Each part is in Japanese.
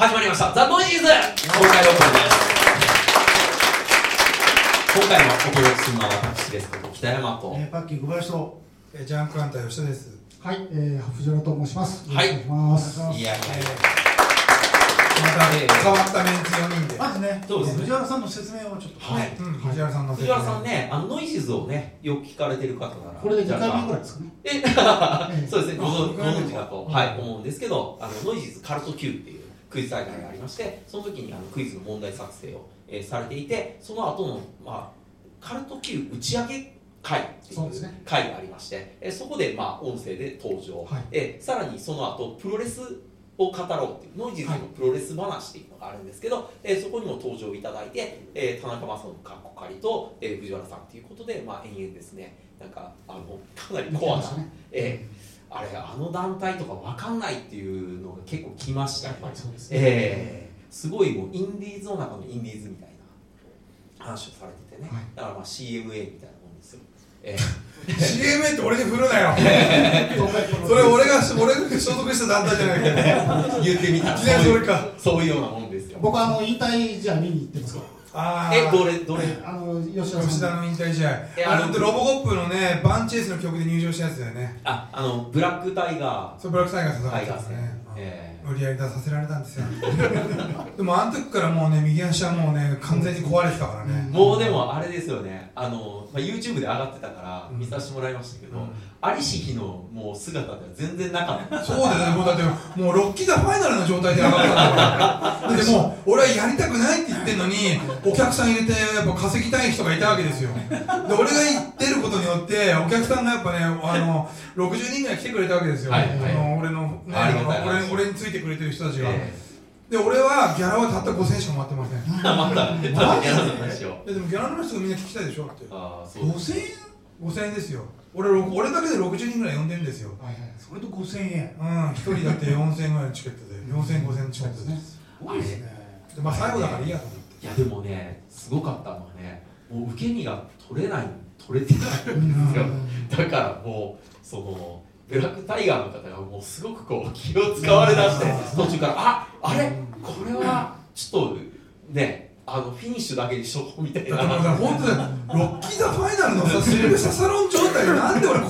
始まりました。ザ・ノイジーズ。公開録音です。今回もお届けするのは私です北山と、えー、パッキー小林と、えージャンクハンター吉田です。はい、えー、藤原と申します。はい。いします。いやいやいや。また変わったメンツ4人で。まずね、そうですね。藤原さんの説明をちょっと。はい。うん、藤原さんの藤原さんねあのノイズをねよく聞かれてる方ならこれで2回目ぐらいいですかね。えええ そうですね。ご存知かと、はい、思うんですけどあのノイズカルト Q っていうクイズ大会がありましてその時にあのクイズの問題作成を、えーされていてその後のまあカルト Q 打ち上げ会っていう会がありまして、えーそこでまあ音声で登場、はい。えーさらにその後プロレスを語ろうっていうノイジーズのプロレス話っていうのがあるんですけど、えーそこにも登場いただいて、えー田中正信かっこかりと、えー藤原さんということで、まあ、延々ですね。なんかあのかなりコアな、ね。えーあれあの団体とかわかんないっていうのが結構来ましたね。やっぱりそうですね。えーすごいもうインディーズの中のインディーズみたいな話をされててね、はい。だからまあ CMA みたいなもんですよ、え CMA って俺に振るなよ。それ俺が俺が所属した団体じゃないけど。ー言ってみた。いきなりそれか。そういうようなもんですよ。僕はあの引退試合見に行ってます。かあえどれれどれ？ら。あの吉田。吉田の引退試合え。あのあのロボコップのねバンチェイスの曲で入場したやつだよね。ああのブラックタイガそうブラックタイガーさんータイガー戦、ね。え無理やり出させられたんですよ。でもあの時からもうね右足はもうね完全に壊れてたからね。ーもうでもあれですよねあの、まあ、YouTube で上がってたから見させてもらいましたけど、ありし日のもう姿では全然なかったそうだよね、もうだってもうロッキーザファイナルの状態で上がったんだから。だってもう俺はやりたくないって言ってんのに、お客さん入れてやっぱ稼ぎたい人がいたわけですよ。で、俺が言ってることによって、お客さんがやっぱね、あの、60人ぐらい来てくれたわけですよ。はいはいあの俺の、ね、俺俺についてくれてる人たちが。えで、俺はギャラはたった5000円しかもらってません。またギャラの話をやでもギャラの人がみんな聞きたいでしょって。ああそう5000円？5000円ですよ。俺、ろ俺だけで60人ぐらい呼んでるんですよ。はいはい。それと5000円。うん、一人だって4000円ぐらいのチケットで、4000、5000のチケットで。す多いですね。でまあ最後だからいいやと思って。いやでもねすごかったのはねもう受け身が取れない取れてないんですよだからもうそのブラックタイガーの方がもうすごくこう気を使われだして途中からああれ？これはちょっとねあのフィニッシュだけにしとこうみたいだってもうさな。本当にロッキーザファイナルのさシルベスタサロン状態でなんで俺こ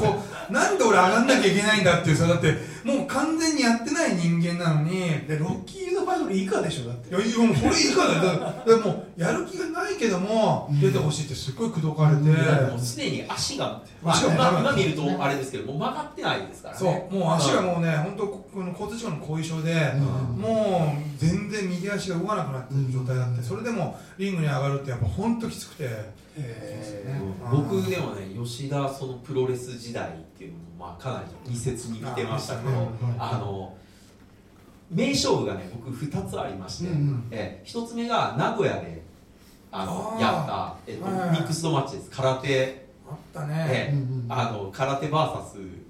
うなんで俺上がんなきゃいけないんだっていうさだってもう完全にやってない人間なのにいで、ロッキーズファイナル以下でしょ、だって。やいやもうそれ以下だよだからでもやる気がないけども出てほしいってすっごい口説かれて、もうすでに足が、まあ、足が今今見るとあれですけどもう曲がってないですからそねう。もう足がもうね本当この交通事故の後遺症で、うん。もう全然右足が動かなくなってる状態だって。それでもリングに上がるってやっぱ本当きつくて。えうん。僕でもね吉田そのプロレス時代っていうのもまあかなり密接に見てましたけどああの名勝負がね僕2つありまして、うんうん。え1つ目が名古屋であのやった、えっとはいミックスドマッチです。空手、あったね、あの空手 VS、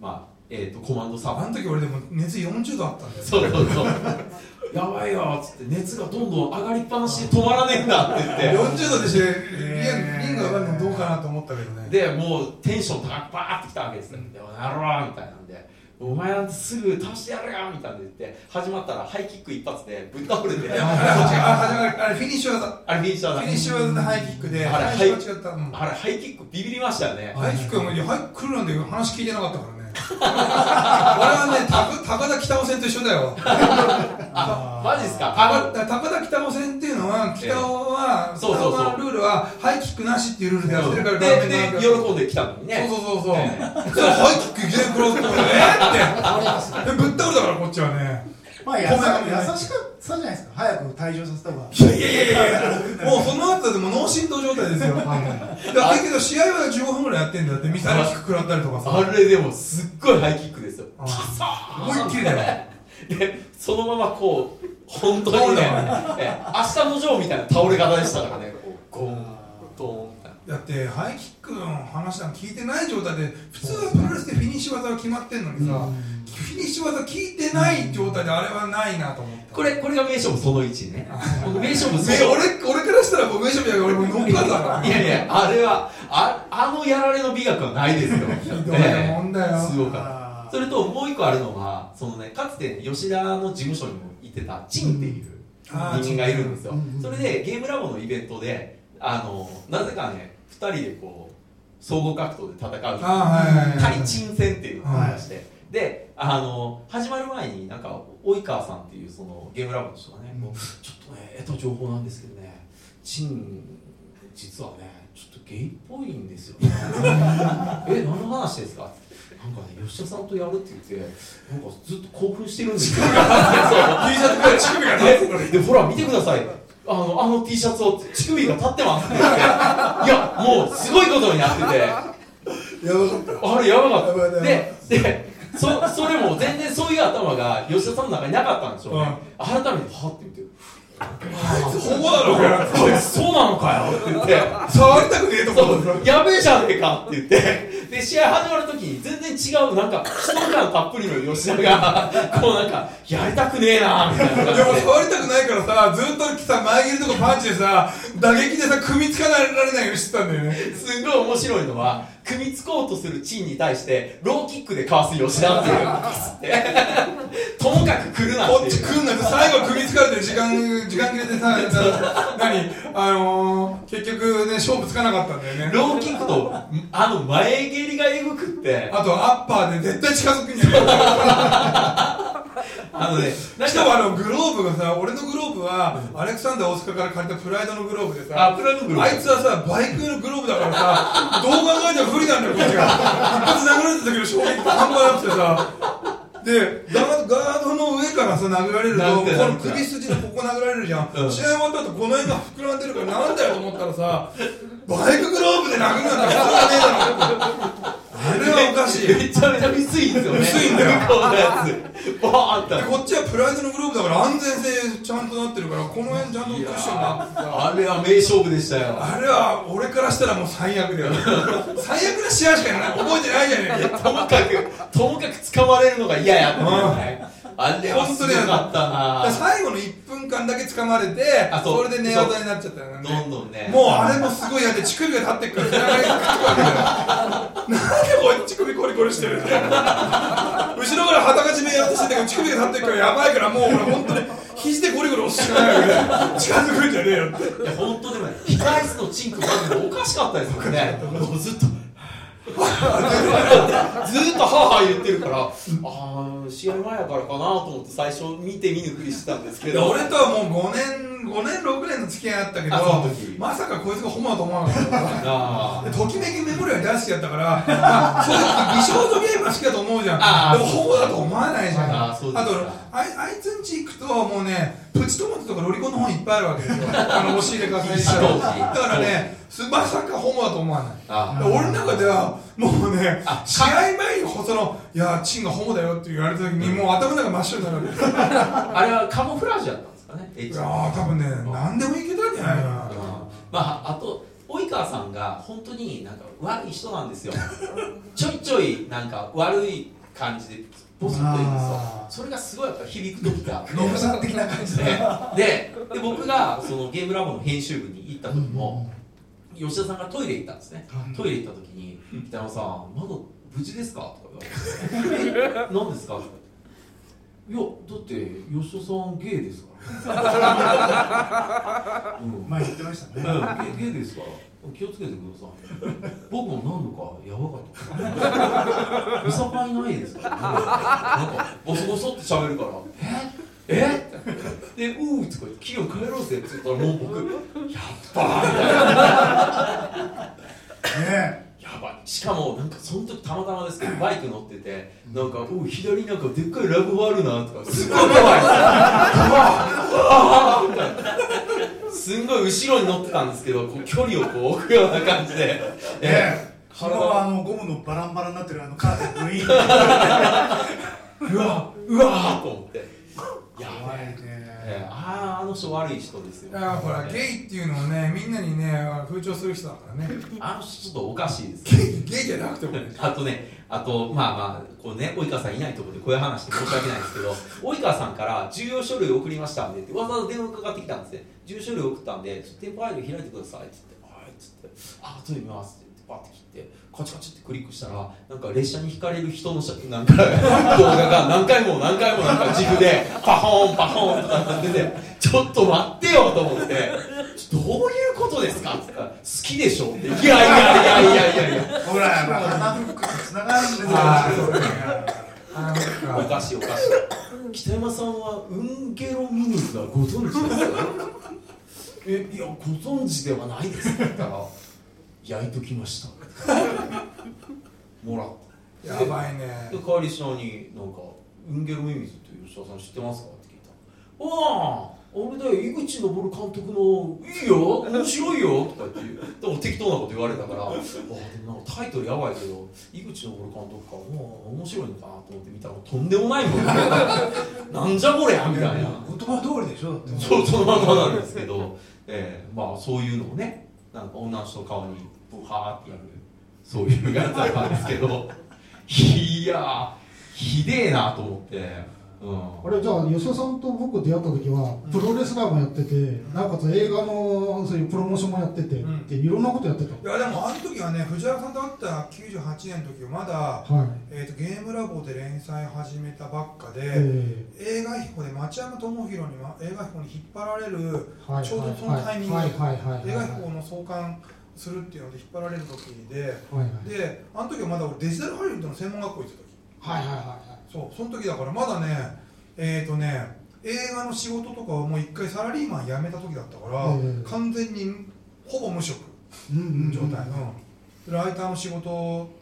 まあえっとコマンドサーブ。あの時俺でも熱40度あったんだよそうそうそう。やばいよっつって熱がどんどん上がりっぱなしで止まらねえんだって言って。40度でして、えーリング上がるのどうかなと思ったけどね。でもうテンション高くバーってきたわけですよ「でもなろう」みたいなんで「お前なんてすぐ倒してやるよ」みたいな言って始まったらハイキック一発でぶっ倒れて あれフィニッシュ技。あれフィニッシャーだフィニッシュ技でハイキックであれハイキックビビりましたよね。ハイキックはもういやハイキック来るなんて話聞いてなかったからね俺はね高高田北尾線と一緒だよあ マジっすか？高田北尾線っていうのは北尾はそうそうルールはハイキックなしっていうルールでやってるからでで喜んできたのにねそうそうそうそう。えそれハイキックいきなり食らうってことねって。でぶっ倒れたからこっちはね。まあ、優し優しかったじゃないですか。早く退場させた方が。いやいやいやいやもうその後でも脳震盪状態ですよ。だはいはい。からけど試合は15分ぐらいやってんだよってミサイルキック食らったりとかさ。あれでもすっごいハイキックですよあ思いっきりだよ。でそのままこう本当にね明日のジョーみたいな倒れ方でしたからねこうゴンドンみたいなだってハイキックの話なんか聞いてない状態で普通はプロレスでフィニッシュ技が決まってんのにさ、フィニッシュ技聞いてない状態であれはないなと思った。これこれが名勝負その1ね。僕名勝負そめの俺俺からしたらもう上島や俺もう乗っかるだから。いやいやあれはああのやられの美学はないですよ。ひどいもんだよ。すごかった。あそれともう一個あるのはそのねかつて吉田の事務所にも行ってたチンっていう人間がいるんですよ。それでゲームラボのイベントであのなぜかね2人でこう総合格闘で戦う。対鎮戦っていうのがありまして、であの始まる前になんか及川さんっていうそのゲームラボの人がね、うん。こうちょっとね得た情報なんですけどね陳実はねちょっとゲイっぽいんですよね。え何の話ですか？なんかね吉田さんとやるって言ってなんかずっと興奮してるんですよ。T シャツから乳首が立つででほら見てください。あのあの T シャツを乳首が立ってますって言って。いやもうすごいことになってて。やばかったあれやばかった。ででそそれも全然そういう頭が吉田さんの中になかったんでしょうね、改めてはって言って。ホモだろこれ。こいつそうなのかよって言って。触りたくねえとこそうやべえじゃねえかって言って。で試合始まるときに全然違うなんか人感たっぷりの吉田がこうなんかやりたくねえなみたいなで。も触りたくないからさずっとさ前蹴りとかパンチでさ打撃でさ組みつかられないようにしてたんだよね。すごい面白いのは組みつこうとするチンに対してローキックでかわす吉田っていう。ともかく来るなこっていう。っち来んなって最後組みつかれて時間 時間切れでさな何？あのー、結局ね勝負つかなかったんだよね。ローキックとあの前蹴りがエグくって。あとアッパーで絶対近づくんじゃないあのねしかもあのグローブがさ俺のグローブはアレクサンダー大塚から借りたプライドのグローブでさあプラググロあいつはさバイク用のグローブだからさどう考えても不利なんだよこっちが。一発殴られた時の衝撃が半端なくてさ。でガードガードの上からさ殴られるとこの首筋のここ殴られるじゃん、うん。試合終わった後この辺が膨らんでるからなんだよと思ったらさバイクグローブで殴るなんて普通はねえだろあれはおかしいめちゃめちゃ薄いんですよね。薄いんだよ。向こうのやつバーンって。でこっちはプライドのグローブだから安全性ちゃんとなってるからこの辺ちゃんとクッションになあれは名勝負でしたよ。あれは俺からしたらもう最悪だよ。最悪な試合しかない。覚えてないじゃねえかともかくともかく掴まれるのが嫌やっていうねあれはすごかった。な最後の1分間だけ掴まれてあそれで寝技になっちゃったよね。どんどんね。もうあれもすごい嫌で乳首が立ってっから背中にくっつくわけだよなんでこいつ乳首コリコリしてるんだよ。後ろから旗が締めようとしてんだけど乳首が立ってっからやばいからもう俺本当に肘でゴリゴリ押すしかないわけで近づくんじゃねえよって。いや本当でもね控室のチンクがもうおかしかったですもうずっと ずっと母言ってるからああ試合前やからかなと思って最初見て見ぬふりしてたんですけど。で俺とはもう5年5年6年の付き合いあったけどまさかこいつがホモだと思わなかったときめきメモリア大好きだったから、まあ、そういう美少女ゲームが好きだと思うじゃん。でもホモだと思わないじゃん。あとあいあいつんち行くともうねプチトマトとかロリコンの本いっぱいあるわけですよ。あの押し入れから最初当時だからねすまさかホモだと思わない。俺の中ではもうねあ試合前にその「いやチンがホモだよ」って言われた時にもう頭の中真っ白になる。わけですよあれはカモフラージュだったんですかねいやー多分ね何でもいけたんじゃないかな。まああと及川さんが本当になんか悪い人なんですよ。ちょいちょいなんか悪い感じでボソッと言うんでそれがすごいやっぱ響く時が。ノブさん的な感じでででで僕がそのゲームラボの編集部に行った時も、吉田さんがトイレ行ったんですね、はい。トイレ行った時に「北山さんまだ無事ですか? 」とか言われて「え何ですか?」とかいやだって吉田さんゲイですから」うん。前言ってましたね。うん、ゲゲイですから。気をつけてください。僕も何度かやばかった。見境ないですから。ねなんかボソボソって喋るから。え？え？で「うー」とか言って「企業帰ろうぜ」って言ったらもう僕「やっばー」みたいなねやばい。しかもなんかその時たまたまですけどバイク乗っててなんか「おう左なんかでっかいラブホあるな」とかすごい怖い。あーみたいな。すんごい後ろに乗ってたんですけどこう距離をこう置くような感じで。え。ねえ。昨日あのゴムのバランバラになってるあのカーテングイーンうわうわーと思ってやばい、ね。えーあああの人悪い人ですよ。いやほらゲイっていうのをねみんなにね風潮する人だからね。あの人ちょっとおかしいですゲイゲイじゃなくてもね。あとね、あと、まあまあ、こうね、及川さんいないところでこういう話して申し訳ないんですけど、及川さんから重要書類送りましたんでって、わざわざ電話かかってきたんですね。重要書類送ったんで、店舗ファイル開いてくださいって言って、はいっつって、あ、後で見ますって言って、パッて切ってカチカチってクリックしたらなんか列車にひかれる人の写なんか動画が何回も何回もなんか自負でパホーンパホーンとかなっててちょっと待ってよと思ってどういうことですかって言ったら好きでしょって。いやいやいやいやいやいや。ほらやっぱ花フックとつながるんですよ。おかしいおかしい。北山さんはウンゲロミミズはご存知ですか？えいやご存知ではないですって言ったら焼いときました。もらった。やばいね。で帰りしなになんか「ウンゲロミミズって吉田さん知ってますか?」って聞いた。ら「ああ俺だよ井口昇監督のいいよ。面白いよ」とか言って。でも適当なこと言われたから「ああでもなんかタイトルやばいけど井口昇監督か。もう面白いのかなと思って見たらとんでもないもん。なんじゃこりゃみたいな。言葉通りでしょだって。そうそのままなんですけど、えーまあそういうのをねなんか女の人の顔にブハーってやるそういうやつだったんですけどいやひでえなと思って、あれじゃあ吉田さんと僕出会った時はプロレスラーもやっててなおかつ映画のそういうプロモーションもやってて、うん。でいろんなことやってた。いやでもあの時はね藤原さんと会った98年の時はまだ、はい。えー、とゲームラボで連載始めたばっかで、え映画彦で町山智博には映画彦に引っ張られる、ーはいちょうどそのタイミング映画彦の創刊するっていうので引っ張られる時ではいはい。であの時はまだ俺デジタルハリウッドの専門学校行ってた時。はいはいはいそうその時だからまだねえっ、とね映画の仕事とかをもう一回サラリーマン辞めた時だったから、ええ完全にほぼ無職うんうんうん状態、うんライターの仕事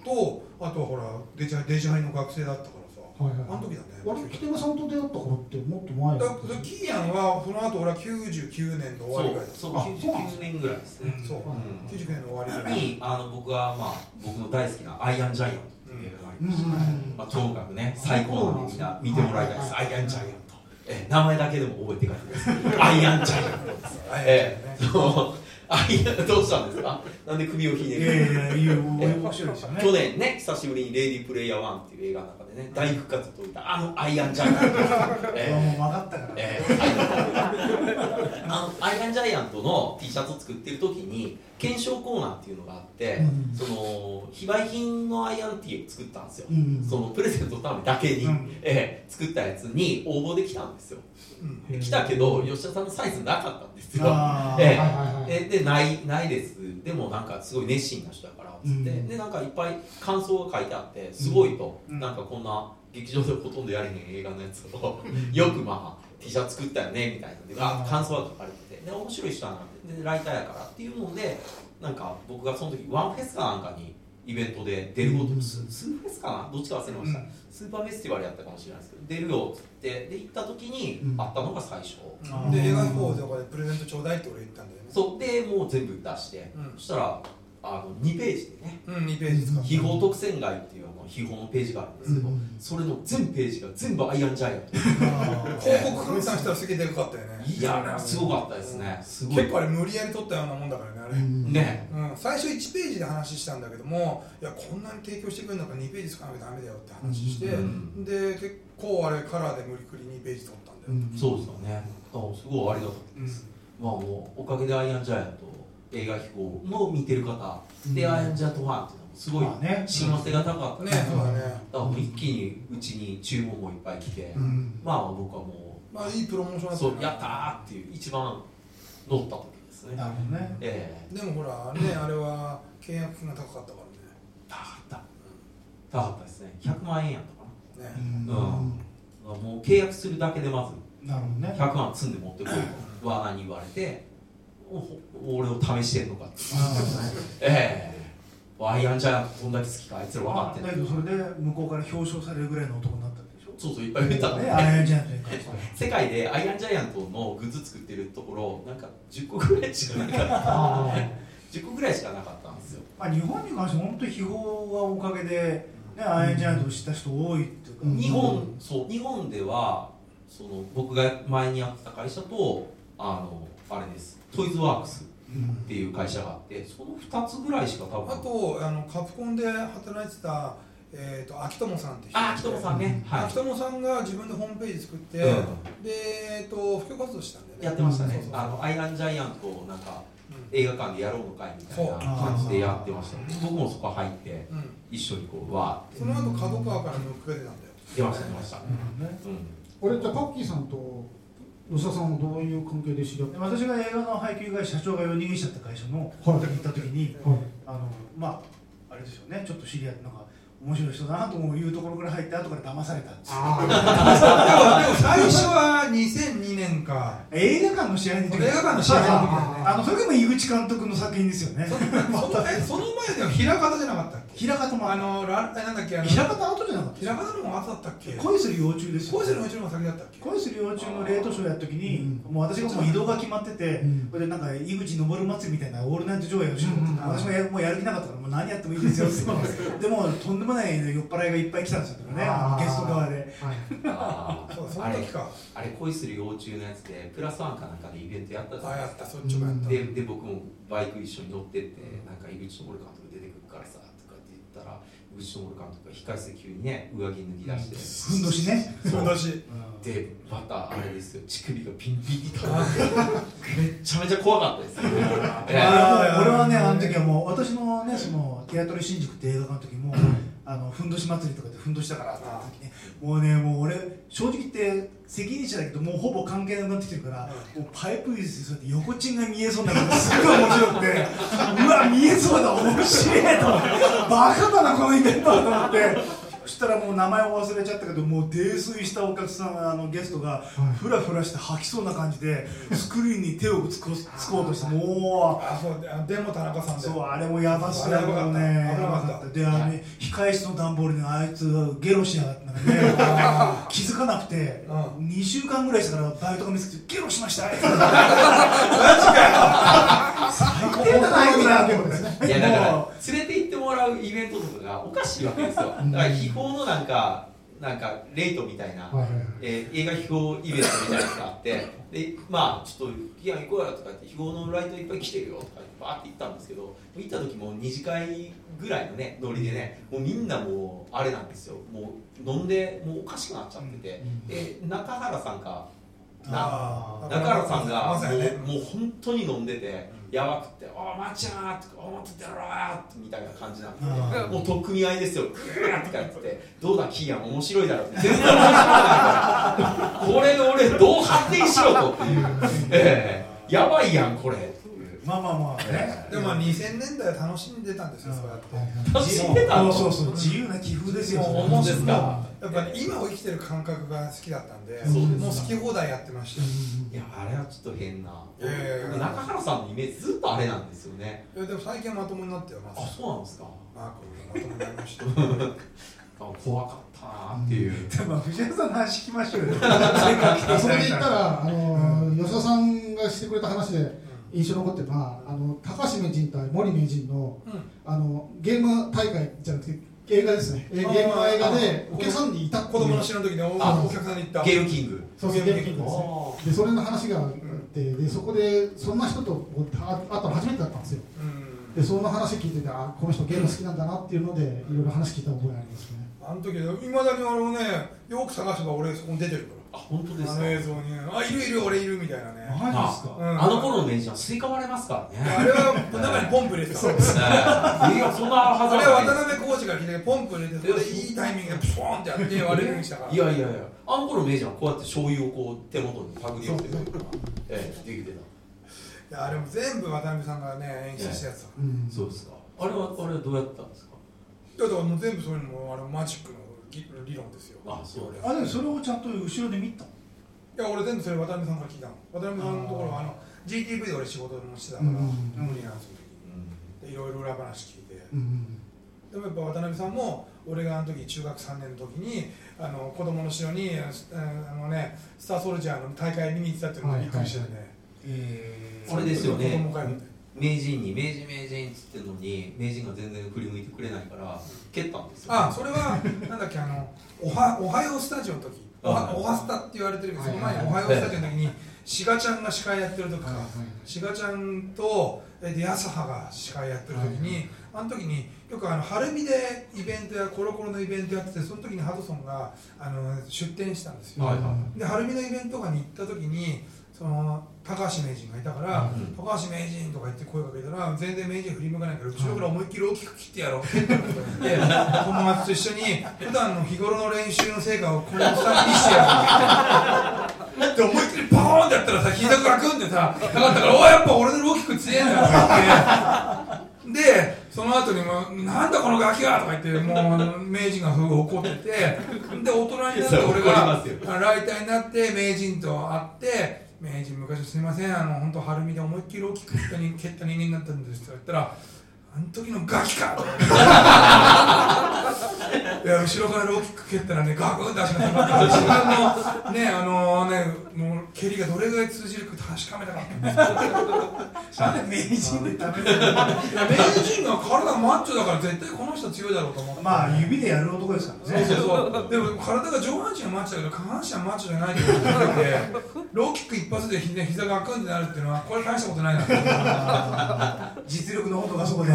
とあとはほらデジデジハリの学生だったからさはいはい。あの時だね。あれ北山さんと出会った頃ってもっと前だからキーヤンはその後俺は99年の終わりぐらいだった。そうあ99年ぐらいですね、そう、うん99年の終わりぐらい。にあの僕はまあ僕の大好きな「アイアンジャイアント」っていう映画がありまして、まあ、ともかくね最高なのでみんな見てもらいたいです「アイアンジャイアント」え名前だけでも覚えて帰ってください「アイアンジャイアント」です。はい。ええそう。アイアンどうしたんですか？なんで首をひねいやいるやいやいや面白いですよね。去年ね久しぶりに「レディープレイヤー1」っていう映画の中でね大復活を遂げたあのアイアンジャイアン。トえ。えもう分かったからえーあのアイアンジャイアントの T シャツを作ってる時に検証コーナーっていうのがあって、うん。その非売品のアイアンティーを作ったんですよ、うん。そのプレゼントのためだけに、うん。えー作ったやつに応募できたんですよ。うん。で来たけど吉田さんのサイズなかったんですよ。ええ。はいはいはい。えでないないですでもなんかすごい熱心な人だからっつって、うん。でなんかいっぱい感想が書いてあってすごいと、うん。なんかこんな劇場でほとんどやれへん映画のやつを よくまあ T シャツ作ったよねみたいなのであ感想が書かれてて。で面白い人だなってでライターやからっていうのでなんか僕がその時ワンフェスかなんかにイベントで出ることうん。ススーフェスかな？どっちか忘れました、うん。スーパーフェスティバルやったかもしれないですけど出るよっつってで行った時にうん会ったのが最初、で映画飛行とかでプレゼントちょうだいって俺言ったんだよね。そう。でもう全部出して、うん。そしたらあの2ページでね。うん2ページ使秘宝特選会っていうあの秘宝のページがあるんですけど、うん。それの全ページが全部アイアンジャイアント 広告換算したらすげえでかかったよね。いやすごかったですね。すごい。結構あれ無理やり撮ったようなもんだからねあれ、うんね。うん、最初1ページで話したんだけどもいやこんなに提供してくれるんだから2ページ使わなきゃダメだよって話して、うん。で結構あれカラーで無理くり2ページ撮ったんだよ、うんそうですよね。あすごいありがたかったです、まあもうおかげでアイアンジャイアント映画飛行。の見てる方、でうん。アイアンジャイアントファンっていうのもすごい親和性が高かったねそうだね。だからもう一気にうちに注文もいっぱい来て、うん。まあ僕はもまあいいプロモーションだったよねうそうやったーっていう一番乗った時ですね。なるほどね。ええ。でもほらねあれは契約金が高かったか高かった。高かったですね。100万円やったからね。ねうん。もう契約するだけでまずなるほどね。100万積んで持ってこいとワーナーに言われて。お俺を試してんのかって。ええ。アイアンジャイアントこんだけ好きかあいつら分かってだけどそれで向こうから表彰されるぐらいの男になったんでしょ？そうそういっぱい言ったの。ねアイアンジャイアント世界でアイアンジャイアントのグッズ作ってるところなんか10個ぐらいしかなかった。あ10個ぐらいしかなかったんですよ。まあ日本に関しては本当に秘宝がおかげでねアイアンジャイアントを知った人多いっていうか。うん。日本そう日本ではその僕が前にやってた会社とあのあれですトイズワークスっていう会社があってその2つぐらいしか多分。あとあのカプコンで働いてた、えー、と秋友さんって人。あ秋友さんね。はい。秋友さんが自分でホームページ作って、うん。で、えー、と布教活動したんだよね。やってましたね。そうそうそう。あのアイアンジャイアントをなんか映画館でやろうのかいみたいな感じでやってました僕もそこ入ってうん。一緒にこうわーって。その後角川からムックが出たんだよ。出ました出ました、ねうん。俺じゃあパッキーさんと吉田さんはどういう関係で知り合った？私が映画の配給会社長が夜逃げしちゃった会社のはい。行った時にはい。あのまああれですよねちょっと知り合ってなんか面白い人だなというところから入って後から騙されたんですでも最初は2002年か。映画館の試合に映画館の試合の時だね。あのそれでも井口監督の作品ですよね。そのえその前では平方じゃなかったっけ？平方もあのラえなんだっけあの平方後じゃなかった平方の方が後だったっけ？恋する幼虫ですよ。恋するもちろん先だったっけ？恋する幼虫のレートショーやった時に、うもう私がもう移動が決まってて、うん。それでなんか井口昇祭りみたいなオールナイト上映をしようって、うん。私もやもうやる気なかったからもう何やってもいいですよって。でもとんでもない酔っ払いがいっぱい来たんですよねゲスト側で。はい。あそうその時か。あれ恋する幼虫のやつでプラスワンかなんかでイベントやったじゃあないですか。やったそっちもやった。でで僕もバイク一緒に乗ってってなんか井口昇監督出てくるからさとかって言ったら井口昇監督が控室で急にね上着脱ぎ出して、ふんどしね、ふんどし。でまたあれですよ。乳首がピンピンに立って。めっちゃめちゃ怖かったです 俺はねあの時はもう私のねそのテアトル新宿って映画館の時もあのふんどし祭りとかでふんどしだからって時ねもうねもう俺正直言って責任者だけどもうほぼ関係なくなってきてるからもうパイプ椅子で横チンが見えそうになるのがすっごい面白くてうわ見えそうだ面白いと思ってバカだなこのイベントと思ってそしたらもう名前を忘れちゃったけどもう泥酔したお客さんあのゲストがふらふらして吐きそうな感じでスクリーンに手をつこつこうとしてもうあそうであでも田中さんで。そうあれもやばそうあれやばかった。ね危なかった。やばであのね控室の段ボールにあいつがゲロしやがってなんかね気づかなくてう2週間ぐらいしたからバイトが見つけてゲロしました。マジかよ。最低だなあいつらやだからも連れて行ってもらうイベントとかがおかしいわけですよ。だから秘宝のなんかなんかレイトみたいな、はいはいはい。えー映画秘宝イベントみたいなやつがあってでまあちょっと「いや行こうや」とか言って秘宝のライトいっぱい来てるよとか言ってバーって行ったんですけど行った時も二次会ぐらいのねノリでねもうみんなもうあれなんですよ。もう飲んでもうおかしくなっちゃってて、で中原さんかな中原さんがもうもう本当に飲んでて、やばくって「おいマッチャー!」とか「お待っててろよ!」みたいな感じなんで、あもう取っ組み合いですよグーとか言ってて「どうだキーヤン面白いだろ」って。全然面白くないからこれ俺どう発展しろと。っていう、ええ。やばいやんこれ。まあまあまあね。でもまあ2000年代は楽しんでたんですよ、そうやって。楽しんでたの？そうそうそう自由な寄付ですよ。そう本当ですか？やっぱり今を生きてる感覚が好きだったんで、そうですもう好き放題やってました。よ。いやあれはちょっと変な。いやいやいや中原さんのイメージずっとあれなんですよね。いやでも最近はまともになってよ、まあそうなんですか。あ、これまともになりました。あ怖かったなっていう、でも藤原さんの話聞きましょうよ あそれで言ったら、あの吉田さんがしてくれた話で印象に残ってるのは、あの高橋名人対森名人のうん。あのゲーム大会じゃなくて、映画ですね、えゲームの映画でお客さんにいた子供の死の時にお客さんに行った。ゲームキングそうゲームキングですね。でそれの話があって、でそこでそんな人とあ会ったの初めてだったんですよ。うん。でその話聞いてて、あこの人ゲーム好きなんだなっていうので、いろいろ話聞いた覚えありますね。あの時、いまだに俺もね、よく探せば俺そこに出てるかあ本当でら。あすか？の映像に、あ、いるいる、俺いるみたいなね。マジですか？うん。あの頃の名人は吸い込まれますからね。あれは中にポンプ入れてた。そうですね。いやそんなはずあれは渡辺コーチが聞いてポンプ入れてそれでいいタイミングでプショーンってやって割れるようにしたからいやいやいや。あの頃の名人はこうやって醤油をこう手元に手繰り寄せてとか。ええできてた。いやあれも全部渡辺さんがね演出したやつだうん。そうですか。あれはあれはどうやったんですか？だからもう全部そういうのもあれマジックの理理論ですよ。あそう。いあでもそれをちゃんと後ろで見たや俺全部それ渡辺さんから聞いたの。渡辺さんのところはあの GTV で俺仕事もしてたからうん。無理なん。ですよでいろいろ裏話聞いて。うん。でもやっぱ渡辺さんも俺があの時中学3年の時にあの子供の城にああのねスターソルジャーの大会見に行ってたっていうのがびっくりしてね、えあれですよね。名人に名人名人っつってんのに名人が全然振り向いてくから蹴ったんですよ。あそれはなんだっけあのおはおはようスタジオの時。おははいおはスタって言われてるけどその前にはい。おはようスタジオの時に志賀ちゃんが司会やってる時か。志賀ちゃんとえで安葉が司会やってる時にああの時によくあの晴海でイベントやコロコロのイベントやっててその時にハドソンがあの出店したんですよ、はいはで晴海のイベントとかに行った時にその高橋名人がいたから、うん高橋名人とか言って声かけたら全然名人振り向かないから後ろから思いっきり大きく切ってやろう。って言って友達と一緒に普段の日頃の練習の成果をこのおっさんに見せてやる。で思いっきりポーンってやったらさ膝がガクンってさかかったから「おいやっぱ俺の大きく強えんだよ」とか言ってでその後にも「なんだこのガキは!」とか言ってもう名人が怒っててで大人になって俺がライターになって名人と会って「名人昔すみません。あの本当晴海で思いっきり大きく蹴った人蹴った人間になったんです」とか言ったら「あの時のガキか! 」いや後ろから大きく蹴ったらねガクンって足が自分のねあのねもう蹴りがどれぐらい通じるか確かめたかったんですよなんで名人で食べるいや名人が体がマッチョだから絶対この人強いだろうと思って。まあ指でやる男ですからね。そうそう。そうでも体が上半身はマッチョだけど下半身はマッチョじゃないってことでローキック一発で膝膝がガクンってなるっていうのはこれ大したことないな。実力のことがそこで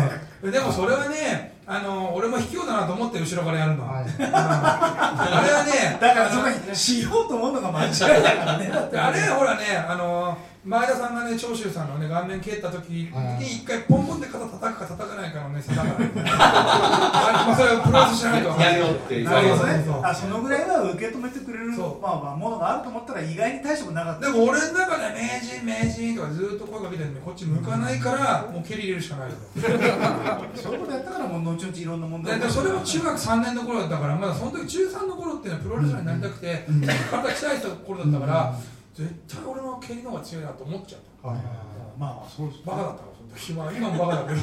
でもそれはねあの俺も卑怯だなと思って後ろからやるの、はい。うんあれはねだからそこにしようと思うのが間違いだからねだってあれほらねあの前田さんがね長州さんのね顔面蹴った時に一回ポンポンって肩叩くか叩かないかのね差だからね。あ まあそれはプロレスしないとやめようってなるほどね。あそのぐらいは受け止めてくれるそう。まあまあものがあると思ったら意外に大したことなかった。でも俺の中で名人名人とかずっと声かけてるのにこっち向かないからもう蹴り入れるしかないよ そういうことやったからもう後々いろんな問題ででそれも中学3年の頃だったからまだその時中3の頃っていうのはプロレスラーになりたくて体鍛えてた頃だったから絶対俺の蹴りの方が強いなと思っちゃった。はいまあまあそうです。バカだったからその時まあ今もバカだけど。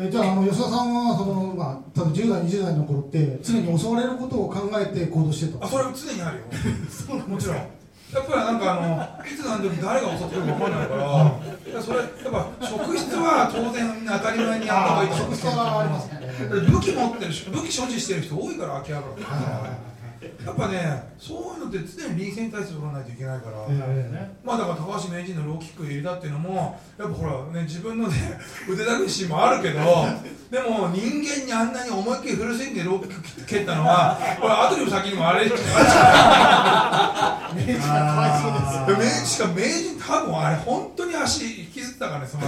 えじゃああの吉田さんはその、まあ、多分10代20代の頃って常に襲われることを考えて行動してた。あそれは常にあるよ。もちろん。やっぱりなんかあのいつ何時誰が襲ってくるか分かんないからそれやっぱ職質は当然当たり前にやった方がいい職質はありますね武器持ってる人武器所持してる人多いから秋葉原。やっぱねそういうのって常に臨戦態勢取らないといけないから、えまあだから高橋名人のローキックを入れたっていうのもやっぱほらね自分のね 腕だけシーンもあるけどでも人間にあんなに思いっきりフルスイングでローキック蹴ったのはこれ後にも先にもあれ。名かわいそうですあ名人しか名人多分あれ本当に足引きずったからねその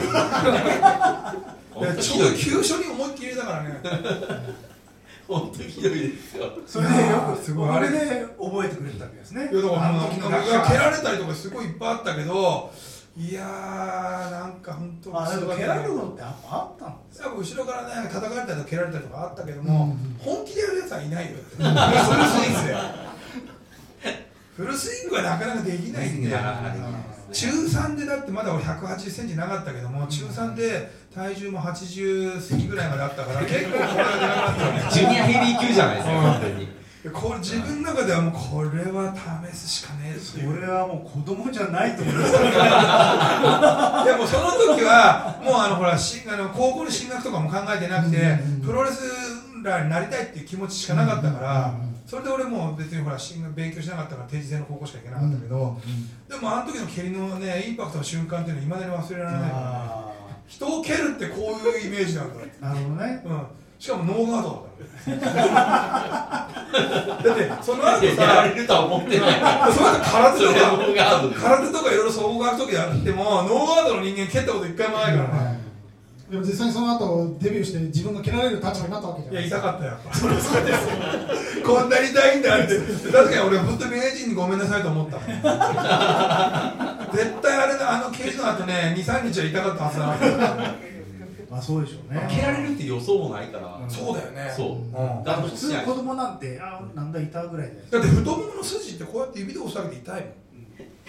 ちょうど急所に思いっきり入れたからね。本当にひどいですよ。それでよくすごいあれで覚えてくれてたわけですね。いやだからあの時の蹴られたりとかすごいいっぱいあったけどいやーなんか本当あでも蹴られることってやっぱあったんですやっぱ後ろからね叩かれたりとか蹴られたりとかあったけども、うん。本気でやるやつはいないよフルスイングでフルスイングはなかなかできないんでなかなかできない中3でだってまだ俺1 8 0ンチなかったけども中3で体重も80過ぎぐらいまであったから 結構これがでかったよね。ジュニアヘビー級じゃないですかうん。完全に。これ自分の中ではもうこれは試すしかねえっていう。俺はもう子供じゃないと思います。いやもうその時はもうあのほらしあの高校の進学とかも考えてなくて、うんプロレスラーになりたいっていう気持ちしかなかったから、うんそれで俺も別にほら進学勉強しなかったから定時制の高校しか行けなかったけど、でもあの時の蹴りのねインパクトの瞬間っていうのはいまだに忘れられない。からねあ人を蹴るってこういうイメージなんだ。って、ーなるほどね。うん、しかもノーガードだから だってその後やらされるとは思ってない。その後空手とそれはか空手とかいろいろ総合学時やってもノーガードの人間蹴ったこと一回もないからね、はいでも実際にその後デビューして自分が蹴られる立場になったわけじゃいやないですか。痛かったよやっぱ。そうですこんなに痛いんだって。確かに俺本当に名人にごめんなさいと思った。絶対あれだあの刑事の後ね23日は痛かったはずだな。まあそうでしょうね。蹴られるって予想もないから。そうだよね。そう。うん。だ普通子供なんてあなんだいたぐらいでだって太ももの筋ってこうやって指で押さえて痛いもん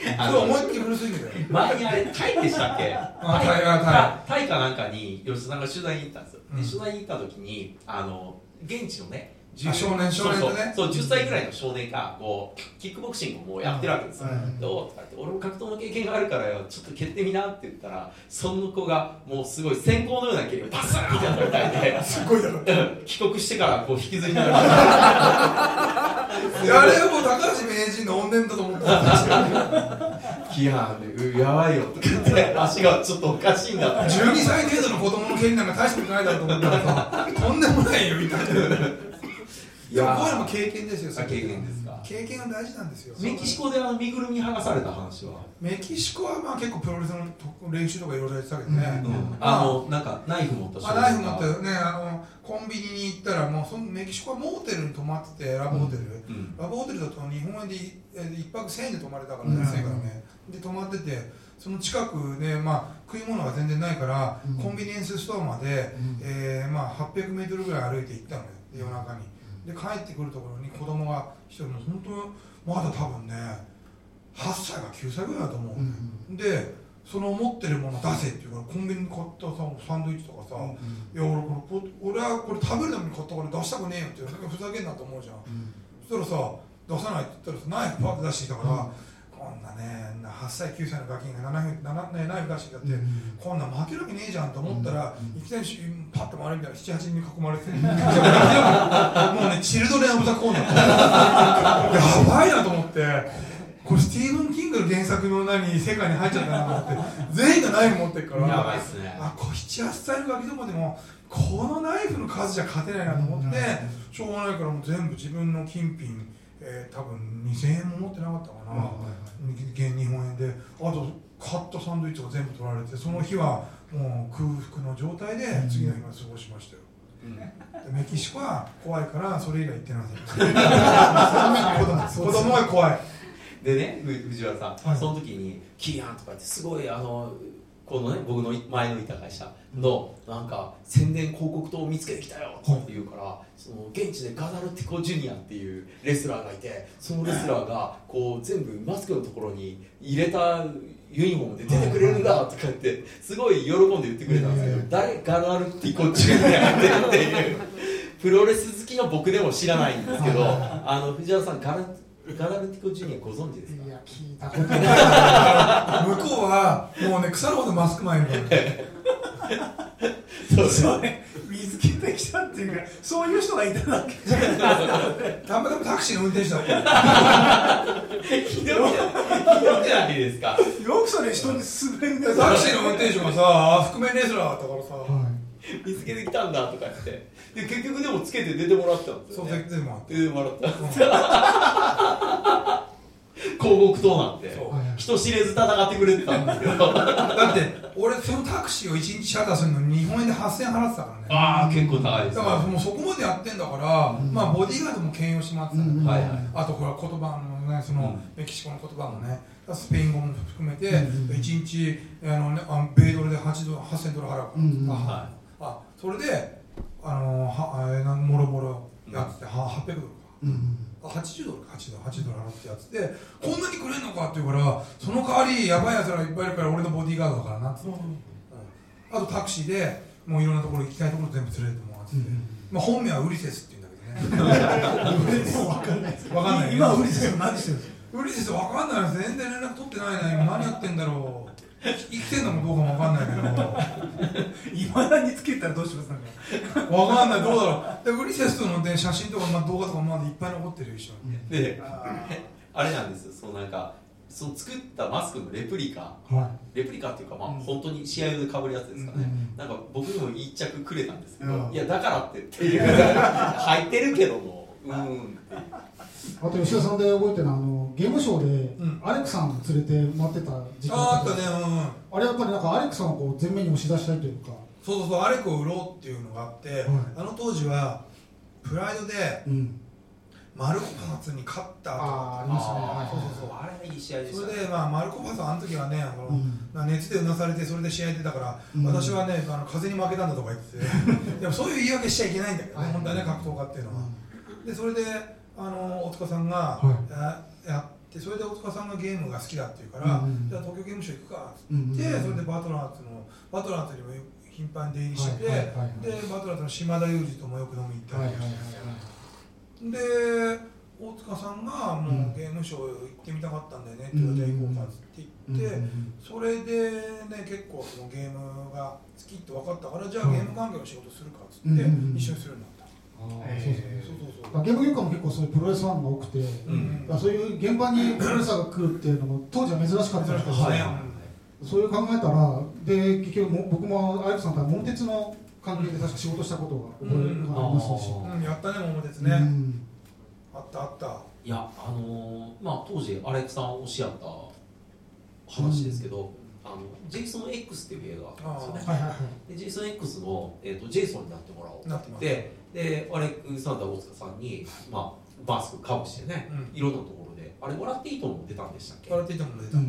それ思いっきりフルスイングだよ。前にあれタイでしたっけ？あタイあタイ。タイ。かなんかに吉田さんが取材に行ったんですよ、うん。で取材に行った時にあの現地のねあ少年少年とね。そうそう。そう10歳ぐらいの少年がこうキックボクシングをもうやってるわけですよ、うんどう？とかって俺も格闘の経験があるからよちょっと蹴ってみなって言ったらその子がもうすごい閃光のような蹴りをバスンみたいで。すごいだろ。うん。帰国してからこう引きずりながら。いやあれはもう高橋名人の怨念だと思ってた。んですよキヤーやばいよとか言って。足がちょっとおかしいんだって12歳程度の子供の蹴りなんか大したことないだろうと思ったらさとんでもないよみたいないやこういうのも経験ですよあ経験ですか。経験が大事なんですよ。メキシコであの身ぐるみ剥がされた話は、メキシコはまあ結構プロレスの練習とかいろいろやってたけどね、うん。あのなんかナイフ持ったあナイフ持ってね。あのコンビニに行ったらもうそのメキシコはモーテルに泊まっててラブホテル、うん。ラブホテルだと日本円でえー一泊1000円で泊まれたからね、うん。安いからね。で泊まっててその近くで、まあ、食い物が全然ないから、うん。コンビニエンスストアまで、うん。えーまあ、800メートルぐらい歩いて行ったのよ夜中にで帰ってくるところに子供が一人も本当まだ多分ね8歳か9歳ぐらいだと思う、うんでその持ってるもの出せって言うからコンビニに買ったさサンドイッチとかさ、いや俺これこ俺はこれ食べるために買ったから出したくねえよってふざけんなと思うじゃん。そしたらさ出さないって言ったらさナイフパッて出してきたから、こんなね8歳9歳のガキがナイフナねナイフ出してきたって、こんなん負けるわけねえじゃんと思ったら、いきなりしパッと周り見たら78人に囲まれててもうねチルドレン・オブ・ザ・コーナー。やばいなと思って。これスティーブン・キングの原作の何世界に入っちゃったなと思って全員がナイフ持ってるから。やばいっすね。あこう78歳のガキどもでもこのナイフの数じゃ勝てないなと思って、しょうがないからもう全部自分の金品、えー多分2000円も持ってなかったかな、現日本円で。あと買ったサンドイッチが全部取られてその日はもう空腹の状態で次の日まで過ごしましたよ、でメキシコは怖いからそれ以来行ってない 子供。子供は怖い。でねふ藤原さん、はい。その時に「キーヤン」とか言ってすごいあのこのね僕の前のいた会社のなんか宣伝広告塔を見つけてきたよって言うから、その現地でガダルティコ・ジュニアっていうレスラーがいてそのレスラーがこう全部マスクのところに入れたユニフォームで出てくれるんだとか言ってすごい喜んで言ってくれたんですけど、誰ガダルティコ・ジュニアってっていうプロレス好きの僕でも知らないんですけど あの藤原さんガラガダルティコ・ジュニアご存知ですかいや聞いたことない。向こうはもうね腐るほどマスクマンいるからねそうそれ見つけてきたっていうかそういう人がいただけじゃたまたまタクシーの運転手だったひどい。ひどくない。ですかよくそれ人に勧めるねタクシーの運転手がさ覆面レスラーだ。ったからさ、は見つけてきたんだ。とか言ってで結局でもつけて出てもらったんですそうよねでもあって出てもらった。広告塔なんて。そう。はい人知れず戦ってくれてたんですけどだって俺そのタクシーを1日シャッターするのに日本円で8000円払ってたからね。ああ結構高いですだからもうそこまでやってんだから、まあボディーガードも兼用してもらってたんだけど、はいはい。あとこれ言葉のねその、うん。メキシコの言葉もねスペイン語も含めて、うん1日あの、ね、あの米ドルで8ドル8000ドル払うから、うんうんあはあそれであのはあれなんもろもろやって、は800ドルか。いうん。あ80ドルか。8ドル8ドル払ってやつでこんなにくれんのかって言うからその代わりやばいやつらいっぱいいるから俺のボディーガードだからなって、うん。あとタクシーでもういろんなところ行きたいところ全部連れてもらってて、まあ、本名はウリセスって言うんだけどね。もう分かんないですわかんない。今ウリセス何してるんですか？ウリセスわかんないです。全然連絡取ってないな。今何やってんだろう生きてんのもどうかもわかんないけどいま だにつけたらどうしますなんか。わかんない。どうだろう。でウリセスとの、ね、写真とか、まあ、動画とかまだいっぱい残ってるよ一緒に、であ あれなんですよ。そのなんかその作ったマスクのレプリカ。はレプリカっていうかまあうん。本当に試合で被るやつですかね、うんなんか僕にも一着くれたんですけど、うん。いやだからってっていう入ってるけども。うんっていうあと吉田さんで覚えてるのはあのゲームショーで、ん。アレックさん連れて回ってた時期ああったねうんうん。あれやっぱりなんかアレックさんをこう前面に押し出したいというか、そうそうそうアレコを売ろうっていうのがあって、あの当時はプライドでうん、マルコパーツに勝った後ああありましたね。い。そうそうそうあれいい試合でしそたね。れでまあマルコパーツはあの時はねあの、うん。まあ熱でうなされてそれで試合出たから、うん。私はねあの風に負けたんだとか言ってて。でもそういう言い訳しちゃいけないんだけどね、はい。本当はね格闘家っていうのは、でそれであの大塚さんが、はい。ややってそれで大塚さんがゲームが好きだっていうから、うんじゃあ東京ゲームショウ行くかって、うんうんそれでバトラーズのバトラーズにも頻繁に出入りしていはいはいはい。でバトラーズの島田裕二ともよく飲みに行ったりはいはいはいはい。で大塚さんがもうゲームショー行ってみたかったんだよねって言われて行こうかって言って、それでね結構そのゲームが好きって分かったからじゃあゲーム関係の仕事するかっつってうん。一緒にするんだゲー。ム業界も結構そういうプロレスファンが多くて、うん。まあそういう現場にプロレスラーが来るっていうのも当時は珍しかったんですけど、そういう考えたらで結局も僕もアイクさんとは桃鉄の関係で確か仕事したことが覚えがありますし、うん。うん、やったね桃鉄うね、ん。あったあった。いやあのーまあ当時アレクさんおっしゃった話ですけど、あのジェイソン X っていう映画があったんですよね。はいはいはい。でジェイソン X の、えー、とジェイソンになってもらおうなってますででアレクサンダー大塚さんに、まあ、マスクかぶしてね、うん。いろんなところであれ笑っていいとも出たんでしたっけ？笑っていても出た、うん。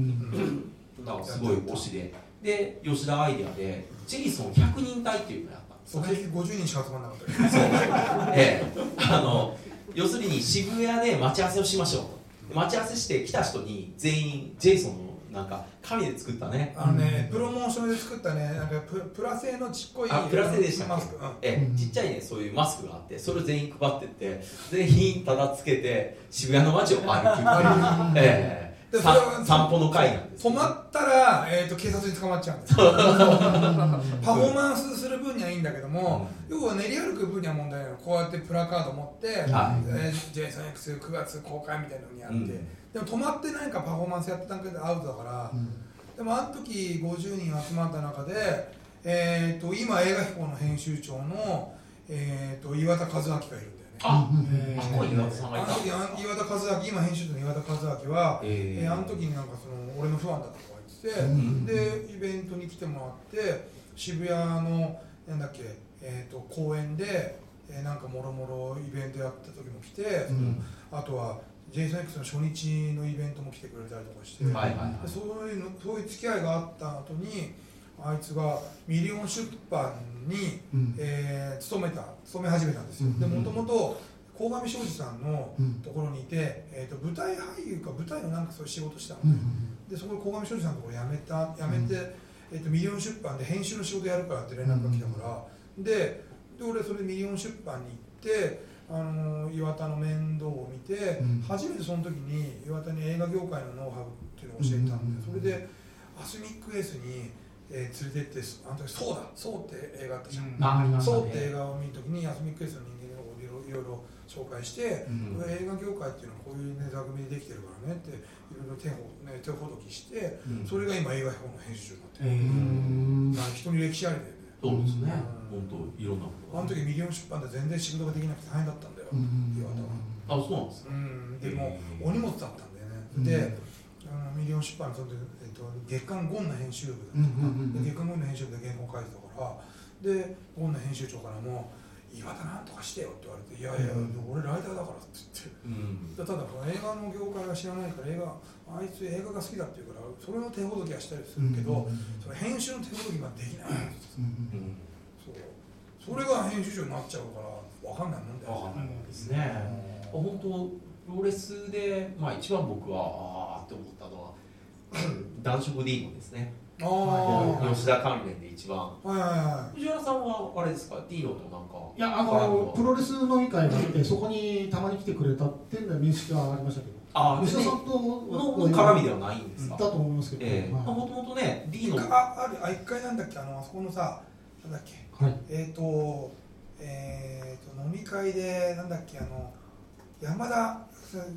うん。なんかすごい推しで。で吉田アイデアでジェイソン100人隊っていうのをやったんです。そうよね結局50人しか集まらなかったけどええあの要するに渋谷で待ち合わせをしましょうと。待ち合わせして来た人に全員ジェイソンのなんか紙で作ったね。あのね、プロモーションで作ったね、なんかププラ製のちっこいあプラ製でしたマスク、うん。うんええちっちゃいねそういうマスクがあってそれを全員配ってって全員ただつけて渋谷の街を歩き回る。ええ。でそれはさ散歩の会なんです。止まったら、えー、と警察に捕まっちゃうんですよ。パフォーマンスする分にはいいんだけども、要は練り歩く分には問題ないの。こうやってプラカード持って、はい。えー、ジェイソン X9 月公開みたいなのにやって、うんでも止まって何かパフォーマンスやった段階でアウトだから、でもあの時50人集まった中で、えー、と今映画飛行の編集長の、えー、と岩田和明がいるんだよね。あえあここに岩田さんがいた。あの時あ岩田和明今編集長の岩田和明は、ええーあの時になんかその俺のファンだとか言ってて、んでイベントに来てもらって渋谷のなんだっけ、えー、と公園で、えーなんかもろもろイベントやった時も来て、うん。あとは JSONX の初日のイベントも来てくれたりとかして、はいはいはい。でそういうのそういう付き合いがあった後にあいつがミリオン出版に、うん。えー勤めた勤め始めたんですよ、うん。でもともと鴻上尚史さんのうん。ところにいて、えー、と舞台俳優か舞台のなんかそういう仕事したのね、うんでそこで鴻上尚史さんのところ辞めた辞めて、えー、とミリオン出版で編集の仕事やるからって連絡が来たから、でで俺それでミリオン出版に行って、あのー岩田の面倒を見て、うん。初めてその時に岩田に映画業界のノウハウっていうのを教えたんで、うん。それでアスミックエースに、えー連れてってあの時「ソウだそう」って映画あったじゃん、あありましたソウって映ね画を見るときにアスミックエースの人間のことをいろいろ紹介して、うん。これ映画業界っていうのはこういう、ね、座組でできてるからねっていろいろ手ほ,、ね、手ほどきしてうん。それが今映画秘宝の編集長になってる、人に歴史ありだよねそうですね。うん。本当いろんなことが。あの時ミリオン出版で全然仕事ができなくて大変だったんだよ、うん。岩田は。あそうなんですか。うん、でもへー。お荷物だったんだよね、であのミリオン出版のその時、えっと、月刊ゴンの編集部だったかうんうんうんうん。で月刊ゴンの編集部で原稿書いてたから。でゴンの編集長からも「岩田なんとかしてよ」って言われて「いやいや、俺ライターだから」って言って。うん。ただ映画の業界は知らないから映画あいつ映画が好きだって言うからそれの手ほどきはしたりするけど、それ編集の手ほどきはできない、うん。そう。それが編集長になっちゃうから分かんないもんだよ。わかんないですね。本当プロレスで、まあ、一番僕はああって思ったのは 男色 D のですね吉田関連で一番。はいはいはい。藤原さんはあれですか？D のとなんか。いやあのプロレス飲み会があってそこにたまに来てくれたっていうのは認識はありましたけど。ああ吉田さんとの絡みではないんですか、だと思いますけど、ええ。はい。もともとね D のああるあ一回なんだっけ？あのあそこのさなんだっけ？はい。えっ、ー、とえっ、ー、と飲み会でなんだっけ？あの山田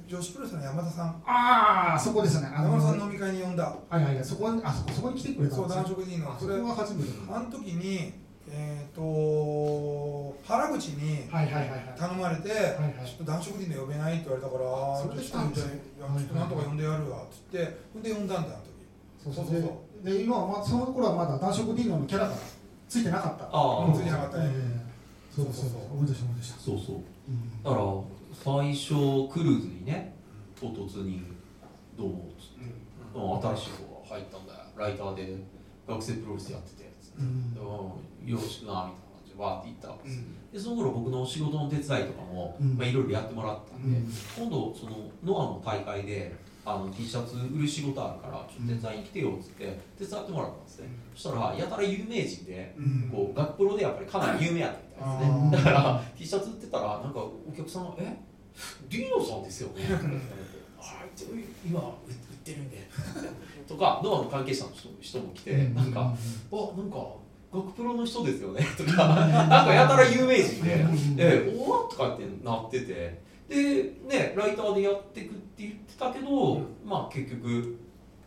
女子プロレスの山田さん。ああそこですね。あの山田さん飲み会に呼んだ。はいはいはい。そこにあそこそこに来てくれたんそう男色 D の。あそれは初めてあの時にえっ、ー、と原口にはいはいはいはい。頼まれて、はいはい。ちょっと男色 D の呼べないって言われたから、それでちょっとじゃあいやちょっとなんとか呼んでやるわっつって、ほんで呼んだんだよ、あの時。そうそうそう。そうでで今はまその頃はまだ男色ディノのキャラがついてなかった。ああついてなかったね。ええそうそうそう。思い出した思い出したそうそう。うん。だから最初クルーズにね唐突に「どうも」つって、うん。新しい子が入ったんだよ。ライターで学生プロレスやってて」つって。うん。よろしくな」みたいな感じでわーって言ったわけです、うん。でその頃僕の仕事の手伝いとかも、うん。まあ、いろいろやってもらったんで、うん。今度そのノアの大会であの T シャツ売る仕事あるからちょっと手伝いに来てよっつって手伝ってもらったんですね、そしたらやたら有名人で、うん。こう学プロでやっぱりかなり有名やったみたいですね。だから T シャツ売ってたらなんかお客さんが「え？リーノさんですよね。今売ってるんで。とかノアの関係者の人人も来て、なんか「あなんか学プロの人ですよね」とかなんかやたら有名人で「えおお」とかってなってて。でねライターでやっていくって言ってたけど、まあ結局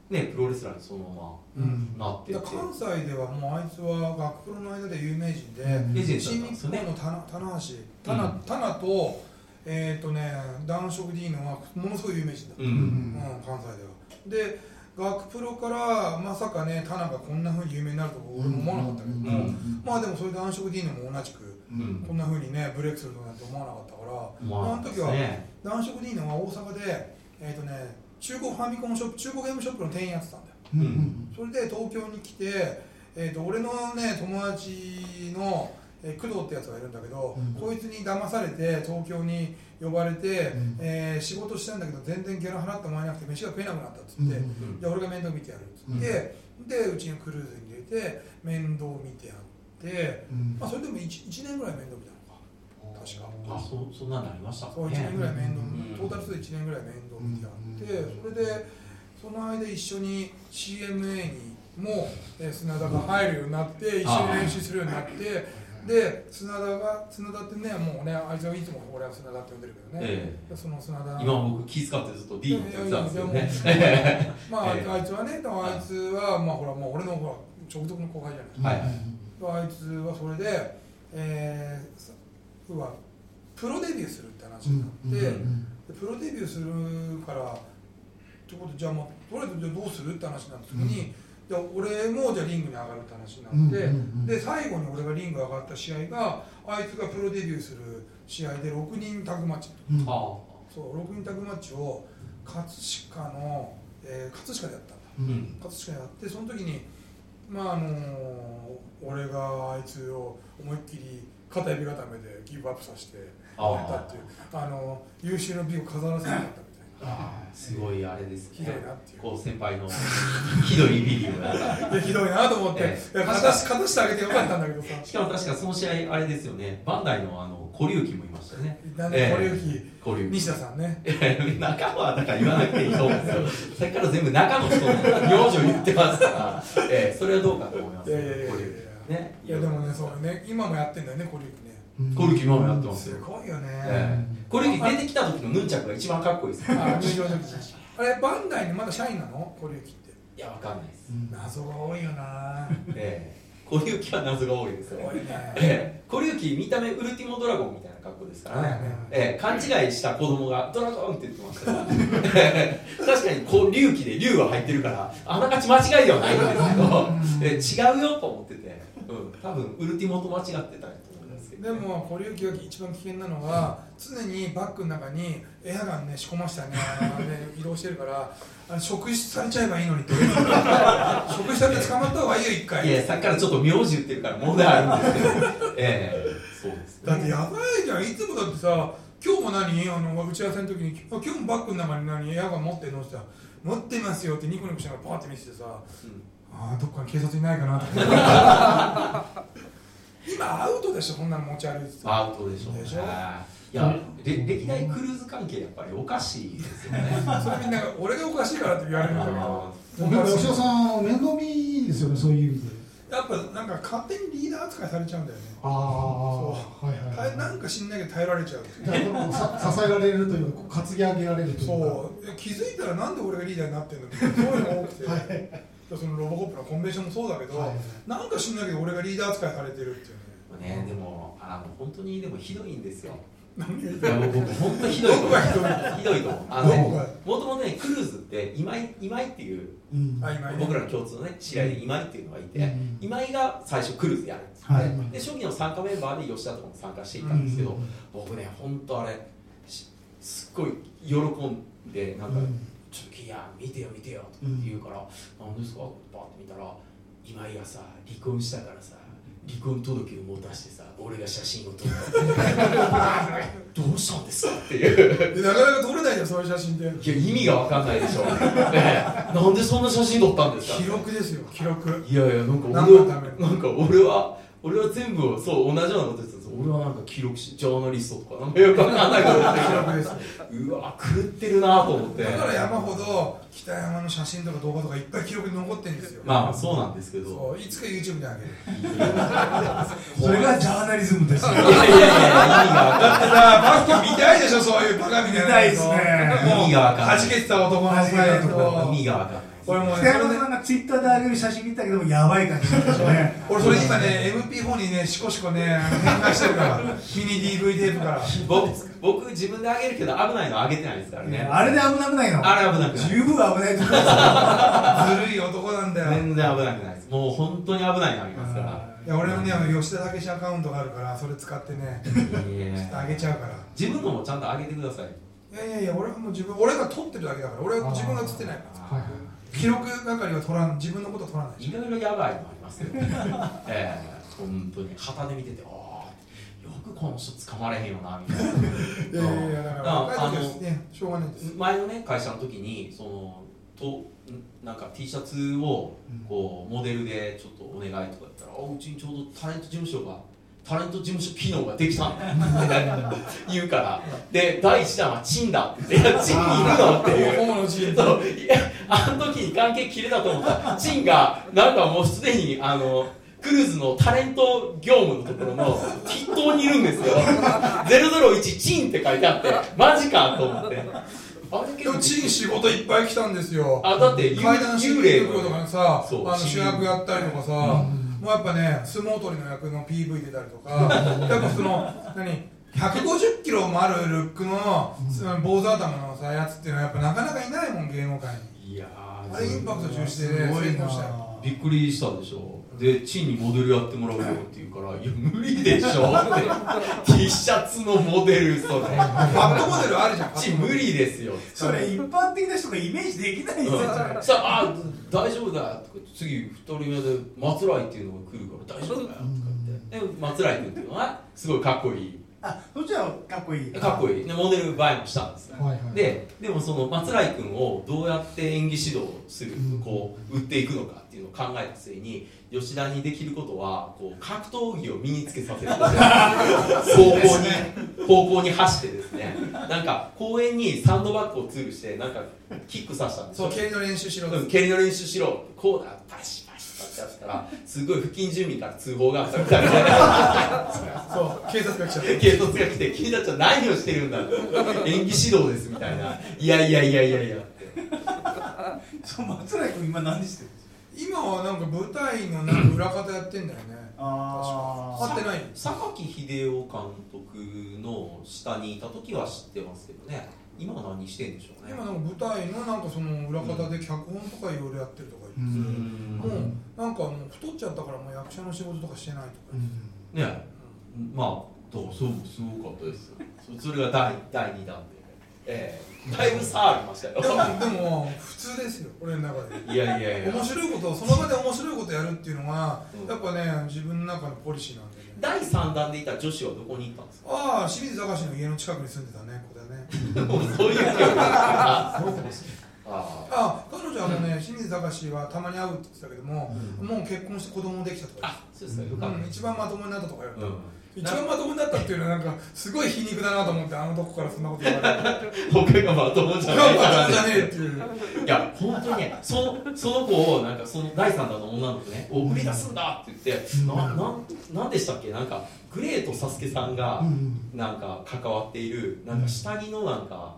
ねプロレスラーにそのまうん。まなってて。だから関西ではもうあいつは学プロの間で有名人で、レジェン新日本の棚棚橋棚,、棚とえっ、とね男色 D のはものすごい有名人だ、ううん。ん関西では。で学プロからまさかね棚がこんなふうに有名になると俺も思わなかったけど。も、うん。まあでもそれ男色 D のも同じくうん。こんなふうにねブレイクするとなんて思わなかったから、まあの時はね男色 D のは大阪でえっ、とね中古ファミコンショップ中古ゲームショップの店員やってたんだよ。うんうん。それで東京に来て、えー、と俺のね友達の、えー工藤ってやつがいるんだけど、うん。こいつに騙されて東京に呼ばれて、うん。えー仕事したんだけど全然ギャラ払ってもらえなくて飯が食えなくなったっつって、うんうんじゃあ俺が面倒見てやるっつって、でうちのクルーズに入れて面倒見てやって、うん。まあ、それでも 1, 1年ぐらい面倒見たのか。確か。あそそんなのありました？そう1ね年ぐらい面倒、うん。トータル数で1年ぐらい面倒見てやって、うん。それでその間一緒に CMA にも、えー砂田が入るようになって一緒に練習するようになってで砂田が砂田ってねもうねあいつはいつも俺は砂田って呼んでるけどね、えでその砂田。今僕気遣ってずっと D のって言ってたんですけどね。いやいやいやまあ、ええ。あいつはねでもあいつはまあほらもう俺のほら直属の後輩じゃない。はい。あいつはそれで、えーさ要はプロデビューするって話になって、でプロデビューするからってことでじゃあもうとりあえずじゃあどうするって話になった時に、じゃあ俺もじゃあリングに上がるって話になって、うんうんうん。で最後に俺がリング上がった試合があいつがプロデビューする試合で6人タッグマッチ。うん。あそう6人タッグマッチを葛飾の、えー葛飾でやったんだ。うん。葛飾でやってその時にまああの俺があいつを思いっきり片指固めでギブアップさせてあやったっていうあの優秀な美を飾らせなかったすごいあれですひどいなっていう。こう先輩のひどいビリをやったいやひどいなと思って、ええ。いや勝たたしてあげてよかったんだけどさ。しかも確かその試合あれですよね。バンダイのあの小龍樹もいましたよね。なんで小龍樹西田さんね。中はだから言わなくていいと思うんですよ。さっきから全部中の人の名字を言ってますから、ええそれはどうかと思いますいやいやいやいや。小龍樹ね。いやでもねそうね。今もやってんだよね堀内ね。小龍樹今もやってますすよごいよね、ええ小龍樹出てきた時のヌンチャクが一番かっこいいですよあれバンダイにまだ社員なの？堀内って。いやわかんないです。謎が多いよな。ええ。小龍樹は謎が多いですよ。ね。ええ。小龍樹見た目ウルティモドラゴンみたいな格好ですからね、ええ。勘違いした子供が「ドラゴン!」って言ってましたから。え え確かにこう龍騎で龍が入ってるからあながち間違いではないんですけど、ええ違うよと思ってて、うん、多分ウルティモと間違ってたと思うんでも堀内が一番危険なのは常にバッグの中にエアガンね仕込ました ね移動してるからあれ職質されちゃえばいいのにって。職質されて捕まった方がいいよ一回。いやさっきからちょっと名字言ってるから問題あるんですけど。ええ。そうですね。だってやばいじゃんいつもだってさ今日も何？あの打ち合わせの時にあ今日もバッグの中に何？エアガン持ってんの？って言ったら持ってますよってニコニコしながらパーって見せてさうん。ああどっかに警察いないかなって今アウトでしょそんなの持ち歩いてて。アウトでしょうね。でしょ？いやれ歴代クルーズ関係やっぱりおかしいですよね。それみんなが俺がおかしいからって言われるんだけど。でも吉田さん面倒見ですよねそういう意味で。やっぱなんか勝手にリーダー扱いされちゃうんだよね。ああはいはいはい。耐えなんか知んないけど耐えられちゃうじゃあ支えられるというか担ぎ上げられるというかそう気づいたらなんで俺がリーダーになってんのってそういうのが多くて、はいそのロボコップのコンベンションもそうだけど、はいなんか知んないけど俺がリーダー扱いされてるっていうねねでもあの本当にでもひどいんですよ。いや僕本当ひどいと思う。ひどい。ひどいと思う。あのもともとねクルーズって今井今井っていううん。僕らの共通のね試合で今井っていうのがいて、うん今井が最初クルーズやるんですよ、はい。で初期の参加メンバーで吉田とかも参加していたんですけど、うん僕ね本当あれしすっごい喜んでなんか、うん。ちょっといや見てよ見てよとかって言うから、なんですか？ってパッて見たら今井がさ離婚したからさ離婚届を持たしてさ俺が写真を撮った どうしたんですか？っていう。でなかなか撮れないじゃんそういう写真でいや意味が分かんないでしょ、ええ。なんでそんな写真撮ったんですか？記録ですよ記録。いやいやなんか何俺のために？なんか俺は俺は全部そう同じようなことです俺はなんか記録しジャーナリストとかなんかよくわかんないこと言って記る録ですうわ狂ってるなと思って。だから山ほど北山の写真とか動画とかいっぱい記録に残ってるんですよ。まあそうなんですけど。いつか YouTube であげる。それがジャーナリズムですよ。いやいやいや意味がだってさバッキー見たいでしょそういうバカみたいな見たいっすね意味がわかんない弾けてた男の意味がわかんない俺もね北山さんがツイッターで上げる写真見たけどもやばい感じでしょうね。俺それ今ね MP4 にねシコシコね変換してるから。ミニ DV テープから。僕僕自分であげるけど危ないのあげてないですからね。あれで危なくないの？あれ危なくない。十分危ないと思うずるい男なんだよ。全然危なくないです。もう本当に危ないのありますから。いや俺のねあの吉田武史アカウントがあるからそれ使ってねいやいやあげちゃうから。自分のもちゃんとあげてください。いやいやいや俺はもう自分俺が撮ってるだけだから俺は自分が映ってないから。はいはい記録係は撮らん自分のこと撮らないいろいろやばいのありますよ ええ本当に。旗で見ててああよくこの人捕まれへんよなみたいな。いやいやいやだからあのねしょうがないです。前のね会社の時にそのとんなんか T シャツをこうモデルでちょっとお願いとか言ったら「あうちにちょうどタレント事務所がタレント事務所機能ができたんだ」って言うから。で第一弾は「チンだ」って「いやチンいるの?」っていうあの時に関係切れたと思った。らチンがなんかもうすでにあのクルーズのタレント業務のところの筆頭にいるんですよ。001チンって書いてあってマジかと思って。あれチン仕事いっぱい来たんですよ。あだって幽階段幽霊とかさそうあの主役やったりとかさ、もうやっぱね相撲取りの役の PV 出たりとかやっぱその何150キロもあるルックの、その坊主頭のさやつっていうのはやっぱなかなかいないもん芸能界にいやーあれインパクト重視でねびっくりしたでしょ。でチンにモデルやってもらうよって言うから「いや無理でしょ」っ て T シャツのモデルそれ。バットモデルあるじゃん。チン無理ですよ。それ一般的な人がイメージできないよ。それそしたら「あ大丈夫だよ」とか言って次2人目で松来っていうのが来るから大丈夫だよ」とか言って。で松来君っていうのはすごいかっこいいあそっちはかっこいい。かっこいい。でモデル映えもしたんですよはいはい。ででもその松来君をどうやって演技指導するうん。こう売っていくのかっていうのを考えた末に吉田にできることはこう格闘技を身につけさせること方向に方向に走ってですね。なんか公園にサンドバッグをツールしてなんかキックさせたんですよ。そう蹴りの練習しろ。うん蹴りの練習しろ。こうだバシバシったらすごい付近住民から通報があったみたいでそう警察が来ちゃって警察が来て君たちは何をしてるんだ。演技指導ですみたいな。いやいやいやいやいや。ってそう松来君今何してる？んですか今はなんか舞台のなんか裏方やってんだよね。あ会ってない榊秀夫監督の下にいた時は知ってますけどね。今は何してんでしょうね。今なんか舞台のなんかその裏方で脚本とかいろいろやってるとかもうなんかもう太っちゃったからもう役者の仕事とかしてないとか。うん。ね。まあだからそうすごかったですそそれが第第2弾で。ええ。だいぶ差ありましたよ。でもでも普通ですよ。俺の中で。いやいやいや。面白いことをその場で面白いことやるっていうのが、うん。やっぱね自分の中のポリシーなんでね。第3弾でいた女子はどこに行ったんですか？ああ清水隆の家の近くに住んでたねこれね。もうそういう記憶あ彼女はもうね清水隆はたまに会うって言ってたけども、もう結婚して子供もできたとかあそうですかよかった。うん、一番まともになったとか言われた、うん。一番まともになったっていうのはなんかすごい皮肉だなと思ってあのとこからそんなこと言われて。他がまともじゃない。なんかまともじゃねえっていう。いや本当にねそのその子をなんかその第三弾の女の子ね「お売り出すんだ!」って言って、ななんなんでしたっけ？なんかグレートサスケさんがうん。なんか関わっているなんか下着のなんか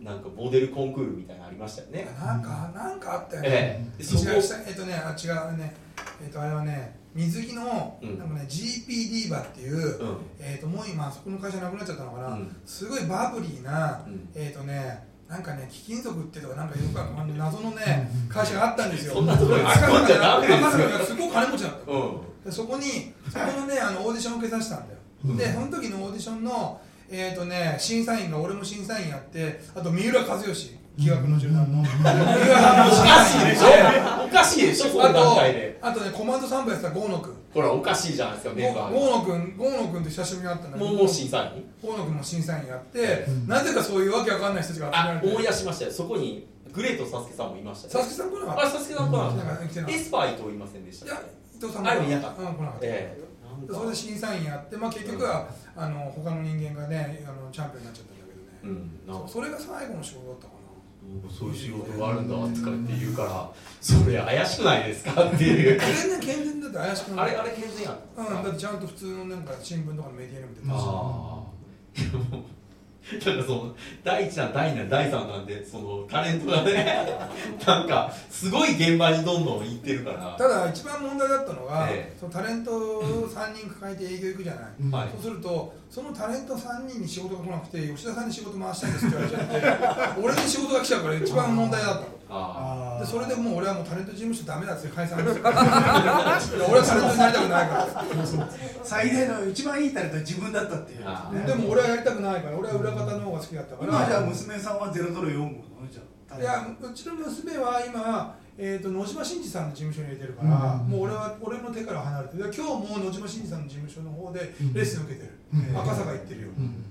なんかモデルコンクールみたいなのありましたよね、なんかなんかあったよね、ええ。でそこ。えっとねあ違うね。えっとあれはね水着の、うん。なんかね GP ディーバっていう、うん。えっともう今そこの会社なくなっちゃったのかな、うん。すごいバブリーな、うん。えっとねなんかね貴金属っていうとかなんかよく あの謎のね会社があったんですよ。そんなところに突っ込んじゃダメですごい金持ちだった。うん。でそこにそこのねあのオーディションを受けさせたんだよ、うん。でその時のオーディションのえっ、とね審査員が俺も審査員やってあと三浦知良疑惑の柔軟の三浦さんもお審かしいでし査員でょ。おかしいでしょ。そのあ段階で。とあとねコマンド3部やってた郷野君。ほらおかしいじゃないですかメンバー郷野君郷野君と久しぶりに会ったんだけど。もう審査員？河野君も審査員やって、うん。なぜかそういうわけわかんない人たちが集められて。あ思い出しましたよ。そこにグレートサスケさんもいました。よ佐々木さん来なかっあサスケさん来なかた。った。エスパー伊藤いませんでしたたいや伊藤さんもあいなかった。うん来なかった、それで審査員やって、まあ、結局は、あの他の人間がねあのチャンピオンになっちゃったんだけどね、うん。なんかそれが最後の仕事だったかそういう仕事があるんだとかって言うからそれ怪しくないですかっていう。な全然健全だって怪しくない。あれあれ健全やうん、かだってちゃんと普通のなんか新聞とかのメディアにも出てたし。ああ なんかその第一弾第二弾第三弾でそのタレントがね なんかすごい現場にどんどん行ってるから。ただ一番問題だったのが、ええ。そのタレントを3人抱えて営業行くじゃない、うんはい。そうするとそのタレント3人に仕事が来なくて吉田さんに仕事回したいんですって言われちゃって俺に仕事が来ちゃうから一番問題だったのでそれでもう俺はもうタレント事務所ダメだって解散ですよ。いや俺はタレントになりたくないから。最大の一番いいタレントは自分だったっていう。あね。でも俺はやりたくないから。俺は裏方の方が好きだったから。今じゃあ娘さんはゼロゼロ四号のじゃあいやうちの娘は今、えー、と野島真二さんの事務所に入れてるから、うん。もう俺は俺の手から離れてで今日も野島真二さんの事務所の方でレッスン受けてる、うん。赤坂行ってるよ、うんうん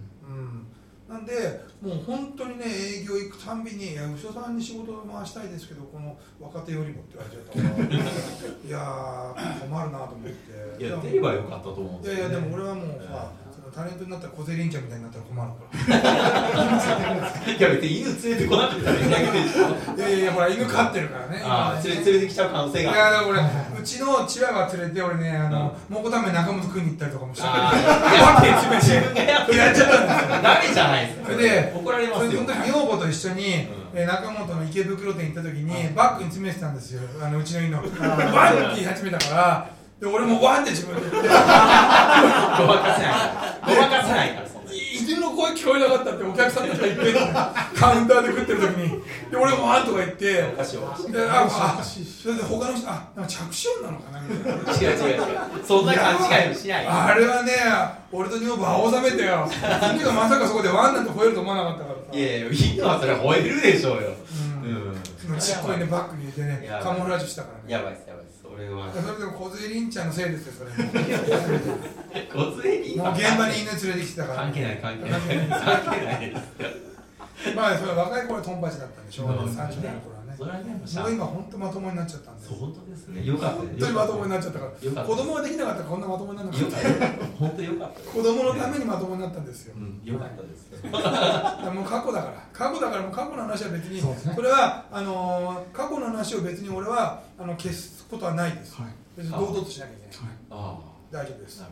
なんでもう本当にね営業行くたんびに「いや牛尾さんに仕事を回したいですけどこの若手よりも」って言われちゃったから いやー困るなと思って。いや出ればよかったと思うんいですよ、ね、やいやでも俺はもうさ、タレントになったら小競りんちゃんみたいになったら困るから。いや別に犬連れてこなくてもいいだけでしょいやいやほら犬飼ってるからねああ連れ連れてきちゃう可能性いがやだから俺うちのチワワ連れて俺ねあの蒙古タンメン中本食いに行ったりとかもしたあから。あいや自分がやってやっちゃったんですよダメじゃないですかそれで怒られますよ。その時女房と一緒に、えー中本の池袋店行った時にバッグに詰めてたんですよあのうちの犬ワンって言い始めたからで俺もワンって自分でごまかせないせないからそんなに。犬の声聞こえなかったってお客さんたちが言ってんのカウンターで食ってる時にで俺もワンとか言っておかしいおかしいでああそれで他の人あなんか着信音なのかなみたいな。違う違う違う。そんな勘違いもしない。あれはね俺と女房青ざめてよ。犬がまさかそこでワンなんて吠えると思わなかったからさ。いやいや犬はそれ吠えるでしょうよ。うん。うんちっこいねバッグに入れてねカモフラージュしたからね。やばいですやばいです俺は。それでも小杉りんちゃんのせいですよそれも。小連れにもう現場に犬連れてきてたから。関係ない関係ない。関係ないです。まあそれは若い頃はトンパチだったんでしょううん30代の頃それはねもう今本当まともになっちゃったんで。本当ですね。よかった本当にまともになっちゃったから。よかった。子供ができなかったらこんなまともにならなかった。た本当よかった。子供のためにまともになったんですよ。うんよかったです。もう過去だから。過去だからもう過去の話は別にこれはあのー過去の話を別に俺はあの消すことはないです。はい。別に堂々としなきゃいけない。あ大丈夫です。はい、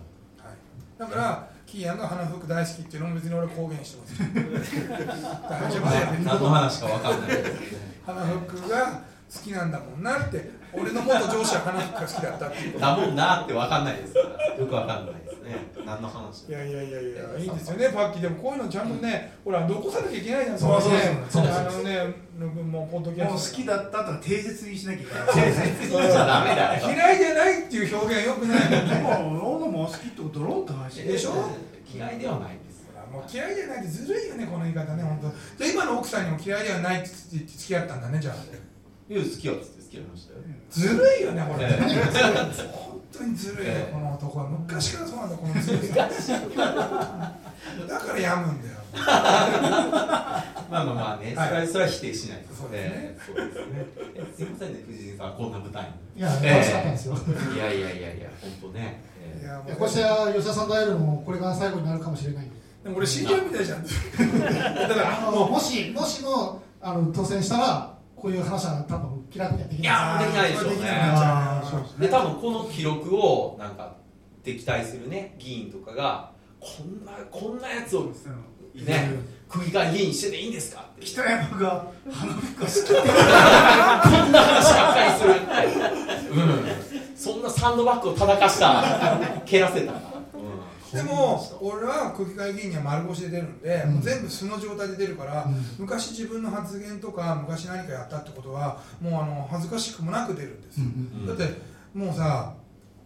だから、キーヤンが花服大好きっていうのも別に俺は公言してます。大丈夫だよ、何の話かわかんない花服が好きなんだもんなって、俺の元上司は花服が好きだったっていう。だもんなってわかんないですからよくわかんないね何の話いやいやいやいや、いいんですよね、パッキー。でもこういうのちゃんとね、ほら、残さなきゃいけないじゃん、そうそうそう。ね。そうあのね、もうポッドキャもう好ストきだったとか定説にしなきゃいけない。別にじゃダメだよ。嫌いじゃないっていう表現はよくない。でもローノも好きってことローンって話。でしょ？嫌いではないです。ほらもう嫌いじゃないってずるいよね、この言い方ね、本当。じゃあ今の奥さんにも嫌いではないって言って付き合ったんだね、じゃあ。いや好きやって付き合いましたよ。ずるいよね、これ。当にずるいよ、ええ。この男は。昔からそうなんだこの ずるさだから病むんだよ。まあまあまあね、はい。それは否定しない。ですね。ええそうですね。えすいませんね藤井さんこんな舞台に。いやいやいやいやいや本当ね、ええ。いやもいやこうして吉田さんと会えるのもこれが最後になるかもしれないんで。でも俺死んじゃうみたいじゃん。だからあのもしもしもあの当選したらこういう話は多分気楽にはできいない。やできないでしょうね。うですで多分この記録をなんか敵対するね議員とかがこんなこんなやつをね区議会議員してていいんですかって。北山が花服が好きこんな話ばっかりするうん、そんなサンドバッグを叩かした蹴らせたら、うん、でも俺は区議会議員には丸腰で出るんで、うん。もう全部素の状態で出るから、うん。昔自分の発言とか昔何かやったってことはもうあの恥ずかしくもなく出るんですよ、うん。だってもうさ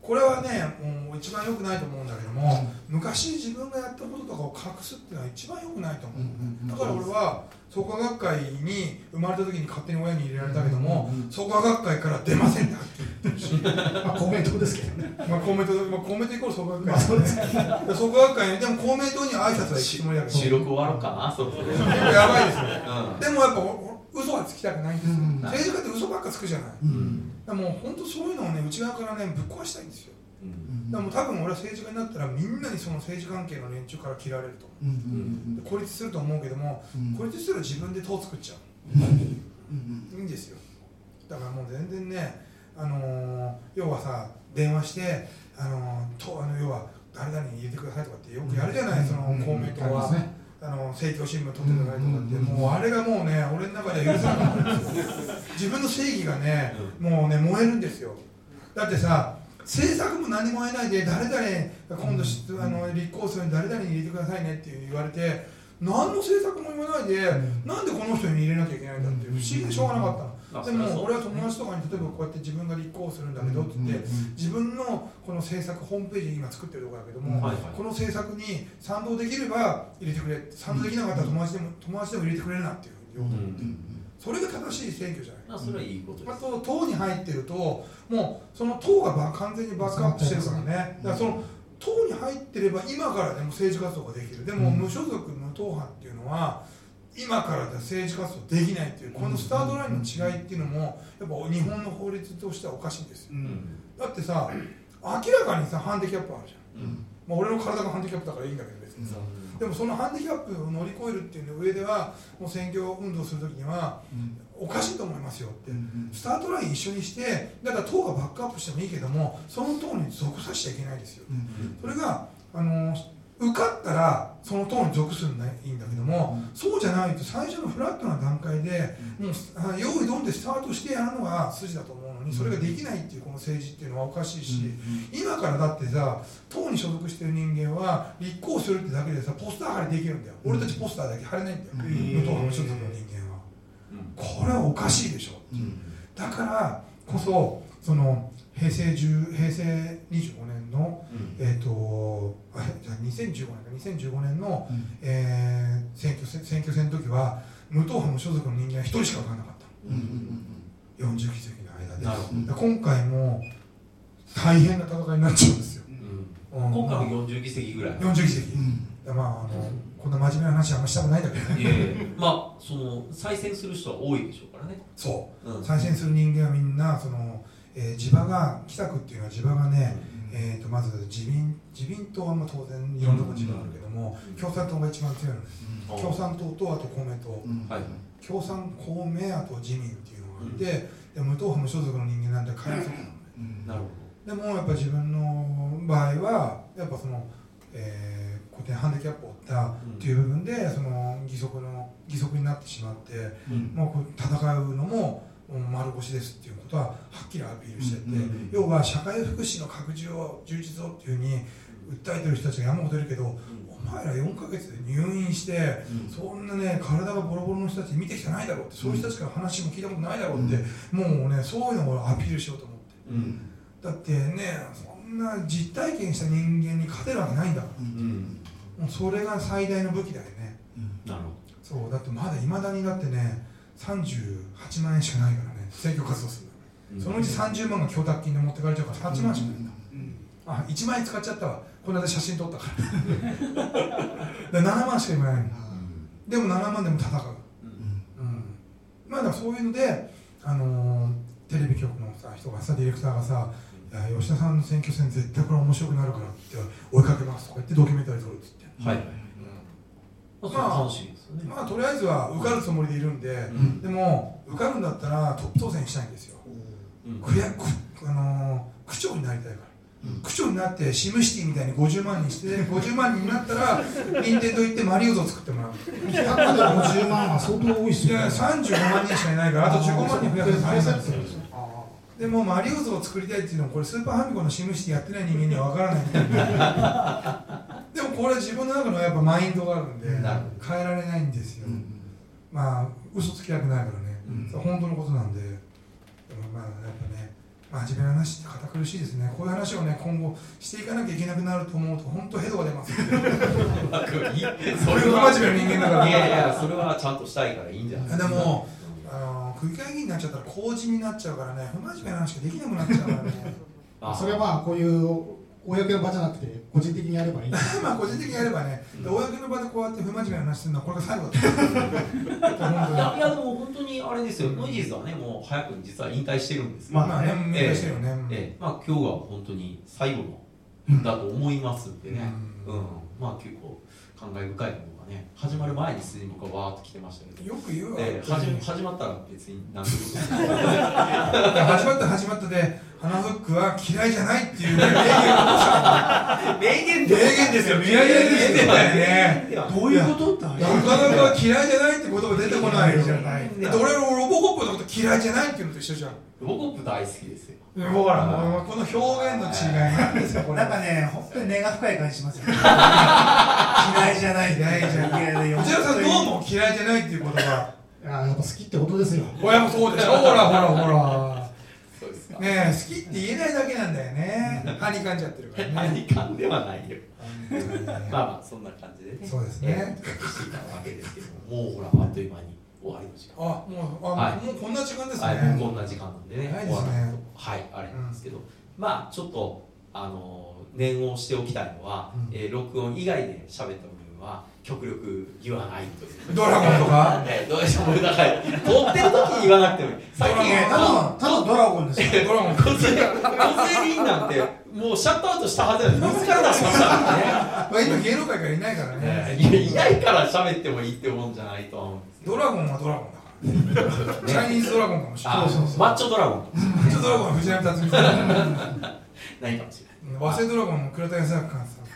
これはねもう一番良くないと思うんだけども、昔自分がやったこととかを隠すっていうのは一番良くないと思う、だから俺は創価学会に生まれた時に勝手に親に入れられたけども、うんうんうん。創価学会から出ませんってはっきり言ってる。し、まあ公明党ですけどね。まあ、公明党、まあ、公明党イコール創価学会。まあそうですね。で創価学会にでも公明党には挨拶は行くつもりだけど収録終わろうかなそうん、結構やばいですよ。でもやっぱ嘘はつきたくないんですよ、うん政治家って嘘ばっかつくじゃない、もう本当そういうのをね内側からねぶっ壊したいんですよ。うん。だからもう多分俺は政治家になったらみんなにその政治関係の連中から嫌われると思う。ん孤立すると思うけどもうん。孤立したら自分で党作っちゃう。いいんですよ。だからもう全然ねあのー要はさ電話してあのーとあの要は誰々に入れてくださいとかってよくやるじゃない、その公明党は、ねあの政教新聞取ってくださいとかって、うんもうあれがもうね俺の中では許せなかったんですよ自分の正義がねもうね燃えるんですよ。だってさ政策も何も得ないで誰々が今度しあの立候補するのに誰々に入れてくださいねって言われて何の政策も言わないで、ん。なんでこの人に入れなきゃいけないんだって不思議でしょうがなかったでも俺は友達とかに例えばこうやって自分が立候補するんだけどって言って、自分のこの政策ホームページ今作ってるところだけども、この政策に賛同できれば入れてくれ賛同できなかったら友達でも友達でも入れてくれるなっていうふうに言うそれが正しい選挙じゃない。まあそれはいいことであすと党に入ってるともうその党がば完全にバックアップしてるからね。だからその党に入ってれば今からでも政治活動ができる。でもうん。無所属無党派っていうのは今からでは政治活動できないっていうこのスタートラインの違いっていうのもやっぱ日本の法律としてはおかしいんですよ。うん。だってさ明らかにさハンディキャップあるじゃん、うん。まあ、俺の体がハンディキャップだからいいんだけど別にさ、でもそのハンディキャップを乗り越えるっていう上ではもう選挙運動するときにはおかしいと思いますよって。スタートライン一緒にしてだから党がバックアップしてもいいけどもその党に属させちゃいけないですよ。それがあの受かったらその党に属するのはいいんだけども、そうじゃないと最初のフラットな段階で、もうあ用意どんでスタートしてやるのが筋だと思うのにそれができないっていうこの政治っていうのはおかしいし、今からだってさ党に所属してる人間は立候補するってだけでさポスター貼りできるんだよ、俺たちポスターだけ貼れないんだよ、うん。無党派無所属の人間は。これはおかしいでしょだからこそその平成10平成25年の えー、とあれじゃあ2015年か2015年の、えー選挙戦選挙戦の時は無党派無所属の人間は1人しか分からなかった。40議席の間で。なるほど。だから今回も大変な戦いになっちゃうんですよ、うん。うん。今回も40議席ぐらい。40議席、まああのこんな真面目な話はあんましたくないんだけどね。いやいやまあその再選する人は多いでしょうからね。そう。うん。再選する人間はみんなその、えー地場が北区っていうのは地場がね、えー、とまず自民自民党はまあ当然いろんなとこ地場あるけども、共産党が一番強いのね、うん。共産党とあと公明党、はい共産公明あと自民っていうのがあって、で無党派無所属の人間なんて変えなのねなるほでもやっぱ自分の場合はやっぱその、えー、固定ハンディキャップを負ったっていう部分でその義足の義足になってしまって、もう戦うのもうん丸腰ですっていうことははっきりアピールしてて、うん要は社会福祉の拡充を充実をっていうふうに訴えてる人たちが山ほどいるけど、どお前ら4ヶ月で入院して、そんなね体がボロボロの人たち見てきてないだろうって、そういう人たちから話も聞いたことないだろうって、もうねそういうのをアピールしようと思って。うん。だってねそんな実体験した人間に勝てるわけないんだからうんもうそれが最大の武器だよね。なるほそうだってまだいまだにだってね38万円しかないからね。選挙活動するの。どそのうち30万が供託金で持ってかれちゃうから8万しかないんだ。あ1万円使っちゃったわ。この間写真撮ったから。で7万しか今ないの。でも7万でも戦う。うん。まあだからそういうので、あのーテレビ局のさ人がさディレクターがさ「いや吉田さんの選挙戦絶対これ面白くなるから」って追いかけますとか言ってドキュメンタリー撮るっつって、はいね。まあとりあえずは受かるつもりでいるんで、ん。でも受かるんだったらトップ当選したいんですよ、うん。あのー区長になりたいから、区長になってシムシティみたいに50万にして 50万人になったら任天堂行ってマリオ像作ってもらう。100で50万は相当多いっすよいや35万人しかいないからあと15万人増やすの大変なんですよ。でもマリオ像を作りたいっていうのはこれスーパーファミコンのシムシティやってない人間には分からない でもこれ自分の中のやっぱマインドがあるんで変えられないんですよ、まあ嘘つきたくないからね、それ本当のことなんで。でもまあやっぱね真面目な話って堅苦しいですね。こういう話をね今後していかなきゃいけなくなると思うと本当ヘドが出ますそれ が真面目な人間だから。いやいやそれはちゃんとしたいからいいんじゃないですか。でもあの区議会議員になっちゃったら公人になっちゃうからね不真面目な話ができなくなっちゃうからね。あそれはまあこういう公の場じゃなくて個人的にやればいい。まあ個人的にやればね、で公の場でこうやって不真面目な話してるのはこれが最後だと。思う本いやいやでも本当にあれですよ、ノイジーズはねもう早くに実は引退してるんですけど。当にまあねま目指してるよね、ええ。まあ、今日は本当に最後のだと思いますんでね、ううん。んまあ結構感慨深いものがね始まる前にすでに僕はわーっと来てましたけど、よく言うわ、ええ始ま始まったら別に何でも。始まった始まったで花フックは嫌いじゃないっていう名言。名言。名言ですよ。名言ですよ。ねどういうこと？ってあれなかなか嫌いじゃないって言葉出てこないじゃないいや。だって俺ロボコップのこと嫌いじゃないっていうのと一緒じゃん。ロボコップ大好きですよ。だ。からこの表現の違いなんですよこれなんかね本当に根が深い感じしますよ。ね 嫌いじゃない。嫌いじゃない嫌いで内田さんどうも嫌いじゃないっていう言葉。いややっぱ好きってことですよ。親もそうでしょ。ほらほらほらか、ねえ好きって言えないだけなんだよね。歯にかんじゃってるからね。何かんではないよ。まあまあそんな感じで。ねそうですね。わけですけどももうほらあっという間に終わりの時間あもうあ、はい。もうこんな時間ですね、はい、こんな時間なんでね、はい、あれなんですけど、まあちょっとあの念をしておきたいのは、うん。えー録音以外で喋ったは極力言わないという。ドラゴンとか？えーどうしてもだから撮ってる時に言わなくてもいい。ただただドラゴンですよ。ドラゴン。なんてもうシャットアウトしたはずなのに自ら出しましたからね。まあ今芸能界からいないからね、えーいやいないから喋ってもいいってもんじゃないとは思うんですけど。ドラゴンはドラゴンだから、チャイニーズドラゴンかもしれない。あマッチョドラゴン。マッチョドラゴンは藤波辰巳さん ないかもしれない。和製ドラゴンも倉田保昭さん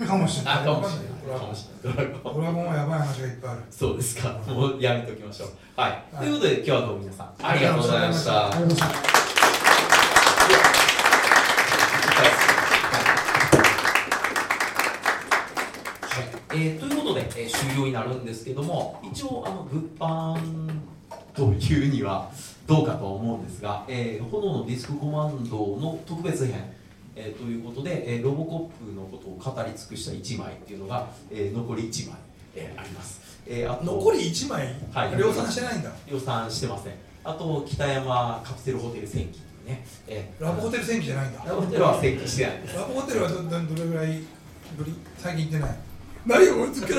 かもしれないあかもしれない。かもしれない。ドラゴンドラゴンはやばい話がいっぱいあるそうですか。もうやめておきましょう。はい。はいということで、今日はどうも皆さん、ありがとうございました。ありがとうございましたはいえーということで、えー終了になるんですけども、一応、あの物販というにはどうかとは思うんですが、えー炎のディスクコマンドの特別編、えーということで、えーロボコップのことを語り尽くした1枚っていうのが、えー残り1枚、えーあります。えーあと残り1枚、はい。量産してないんだ。予算してません。あと北山カプセルホテル戦記ね、えラブホテル戦記じゃないんだ。ー、ラブホテルは戦記してないんです。ラブホテルはどどどれぐらいぶり？最近行ってない。何を俺ずっと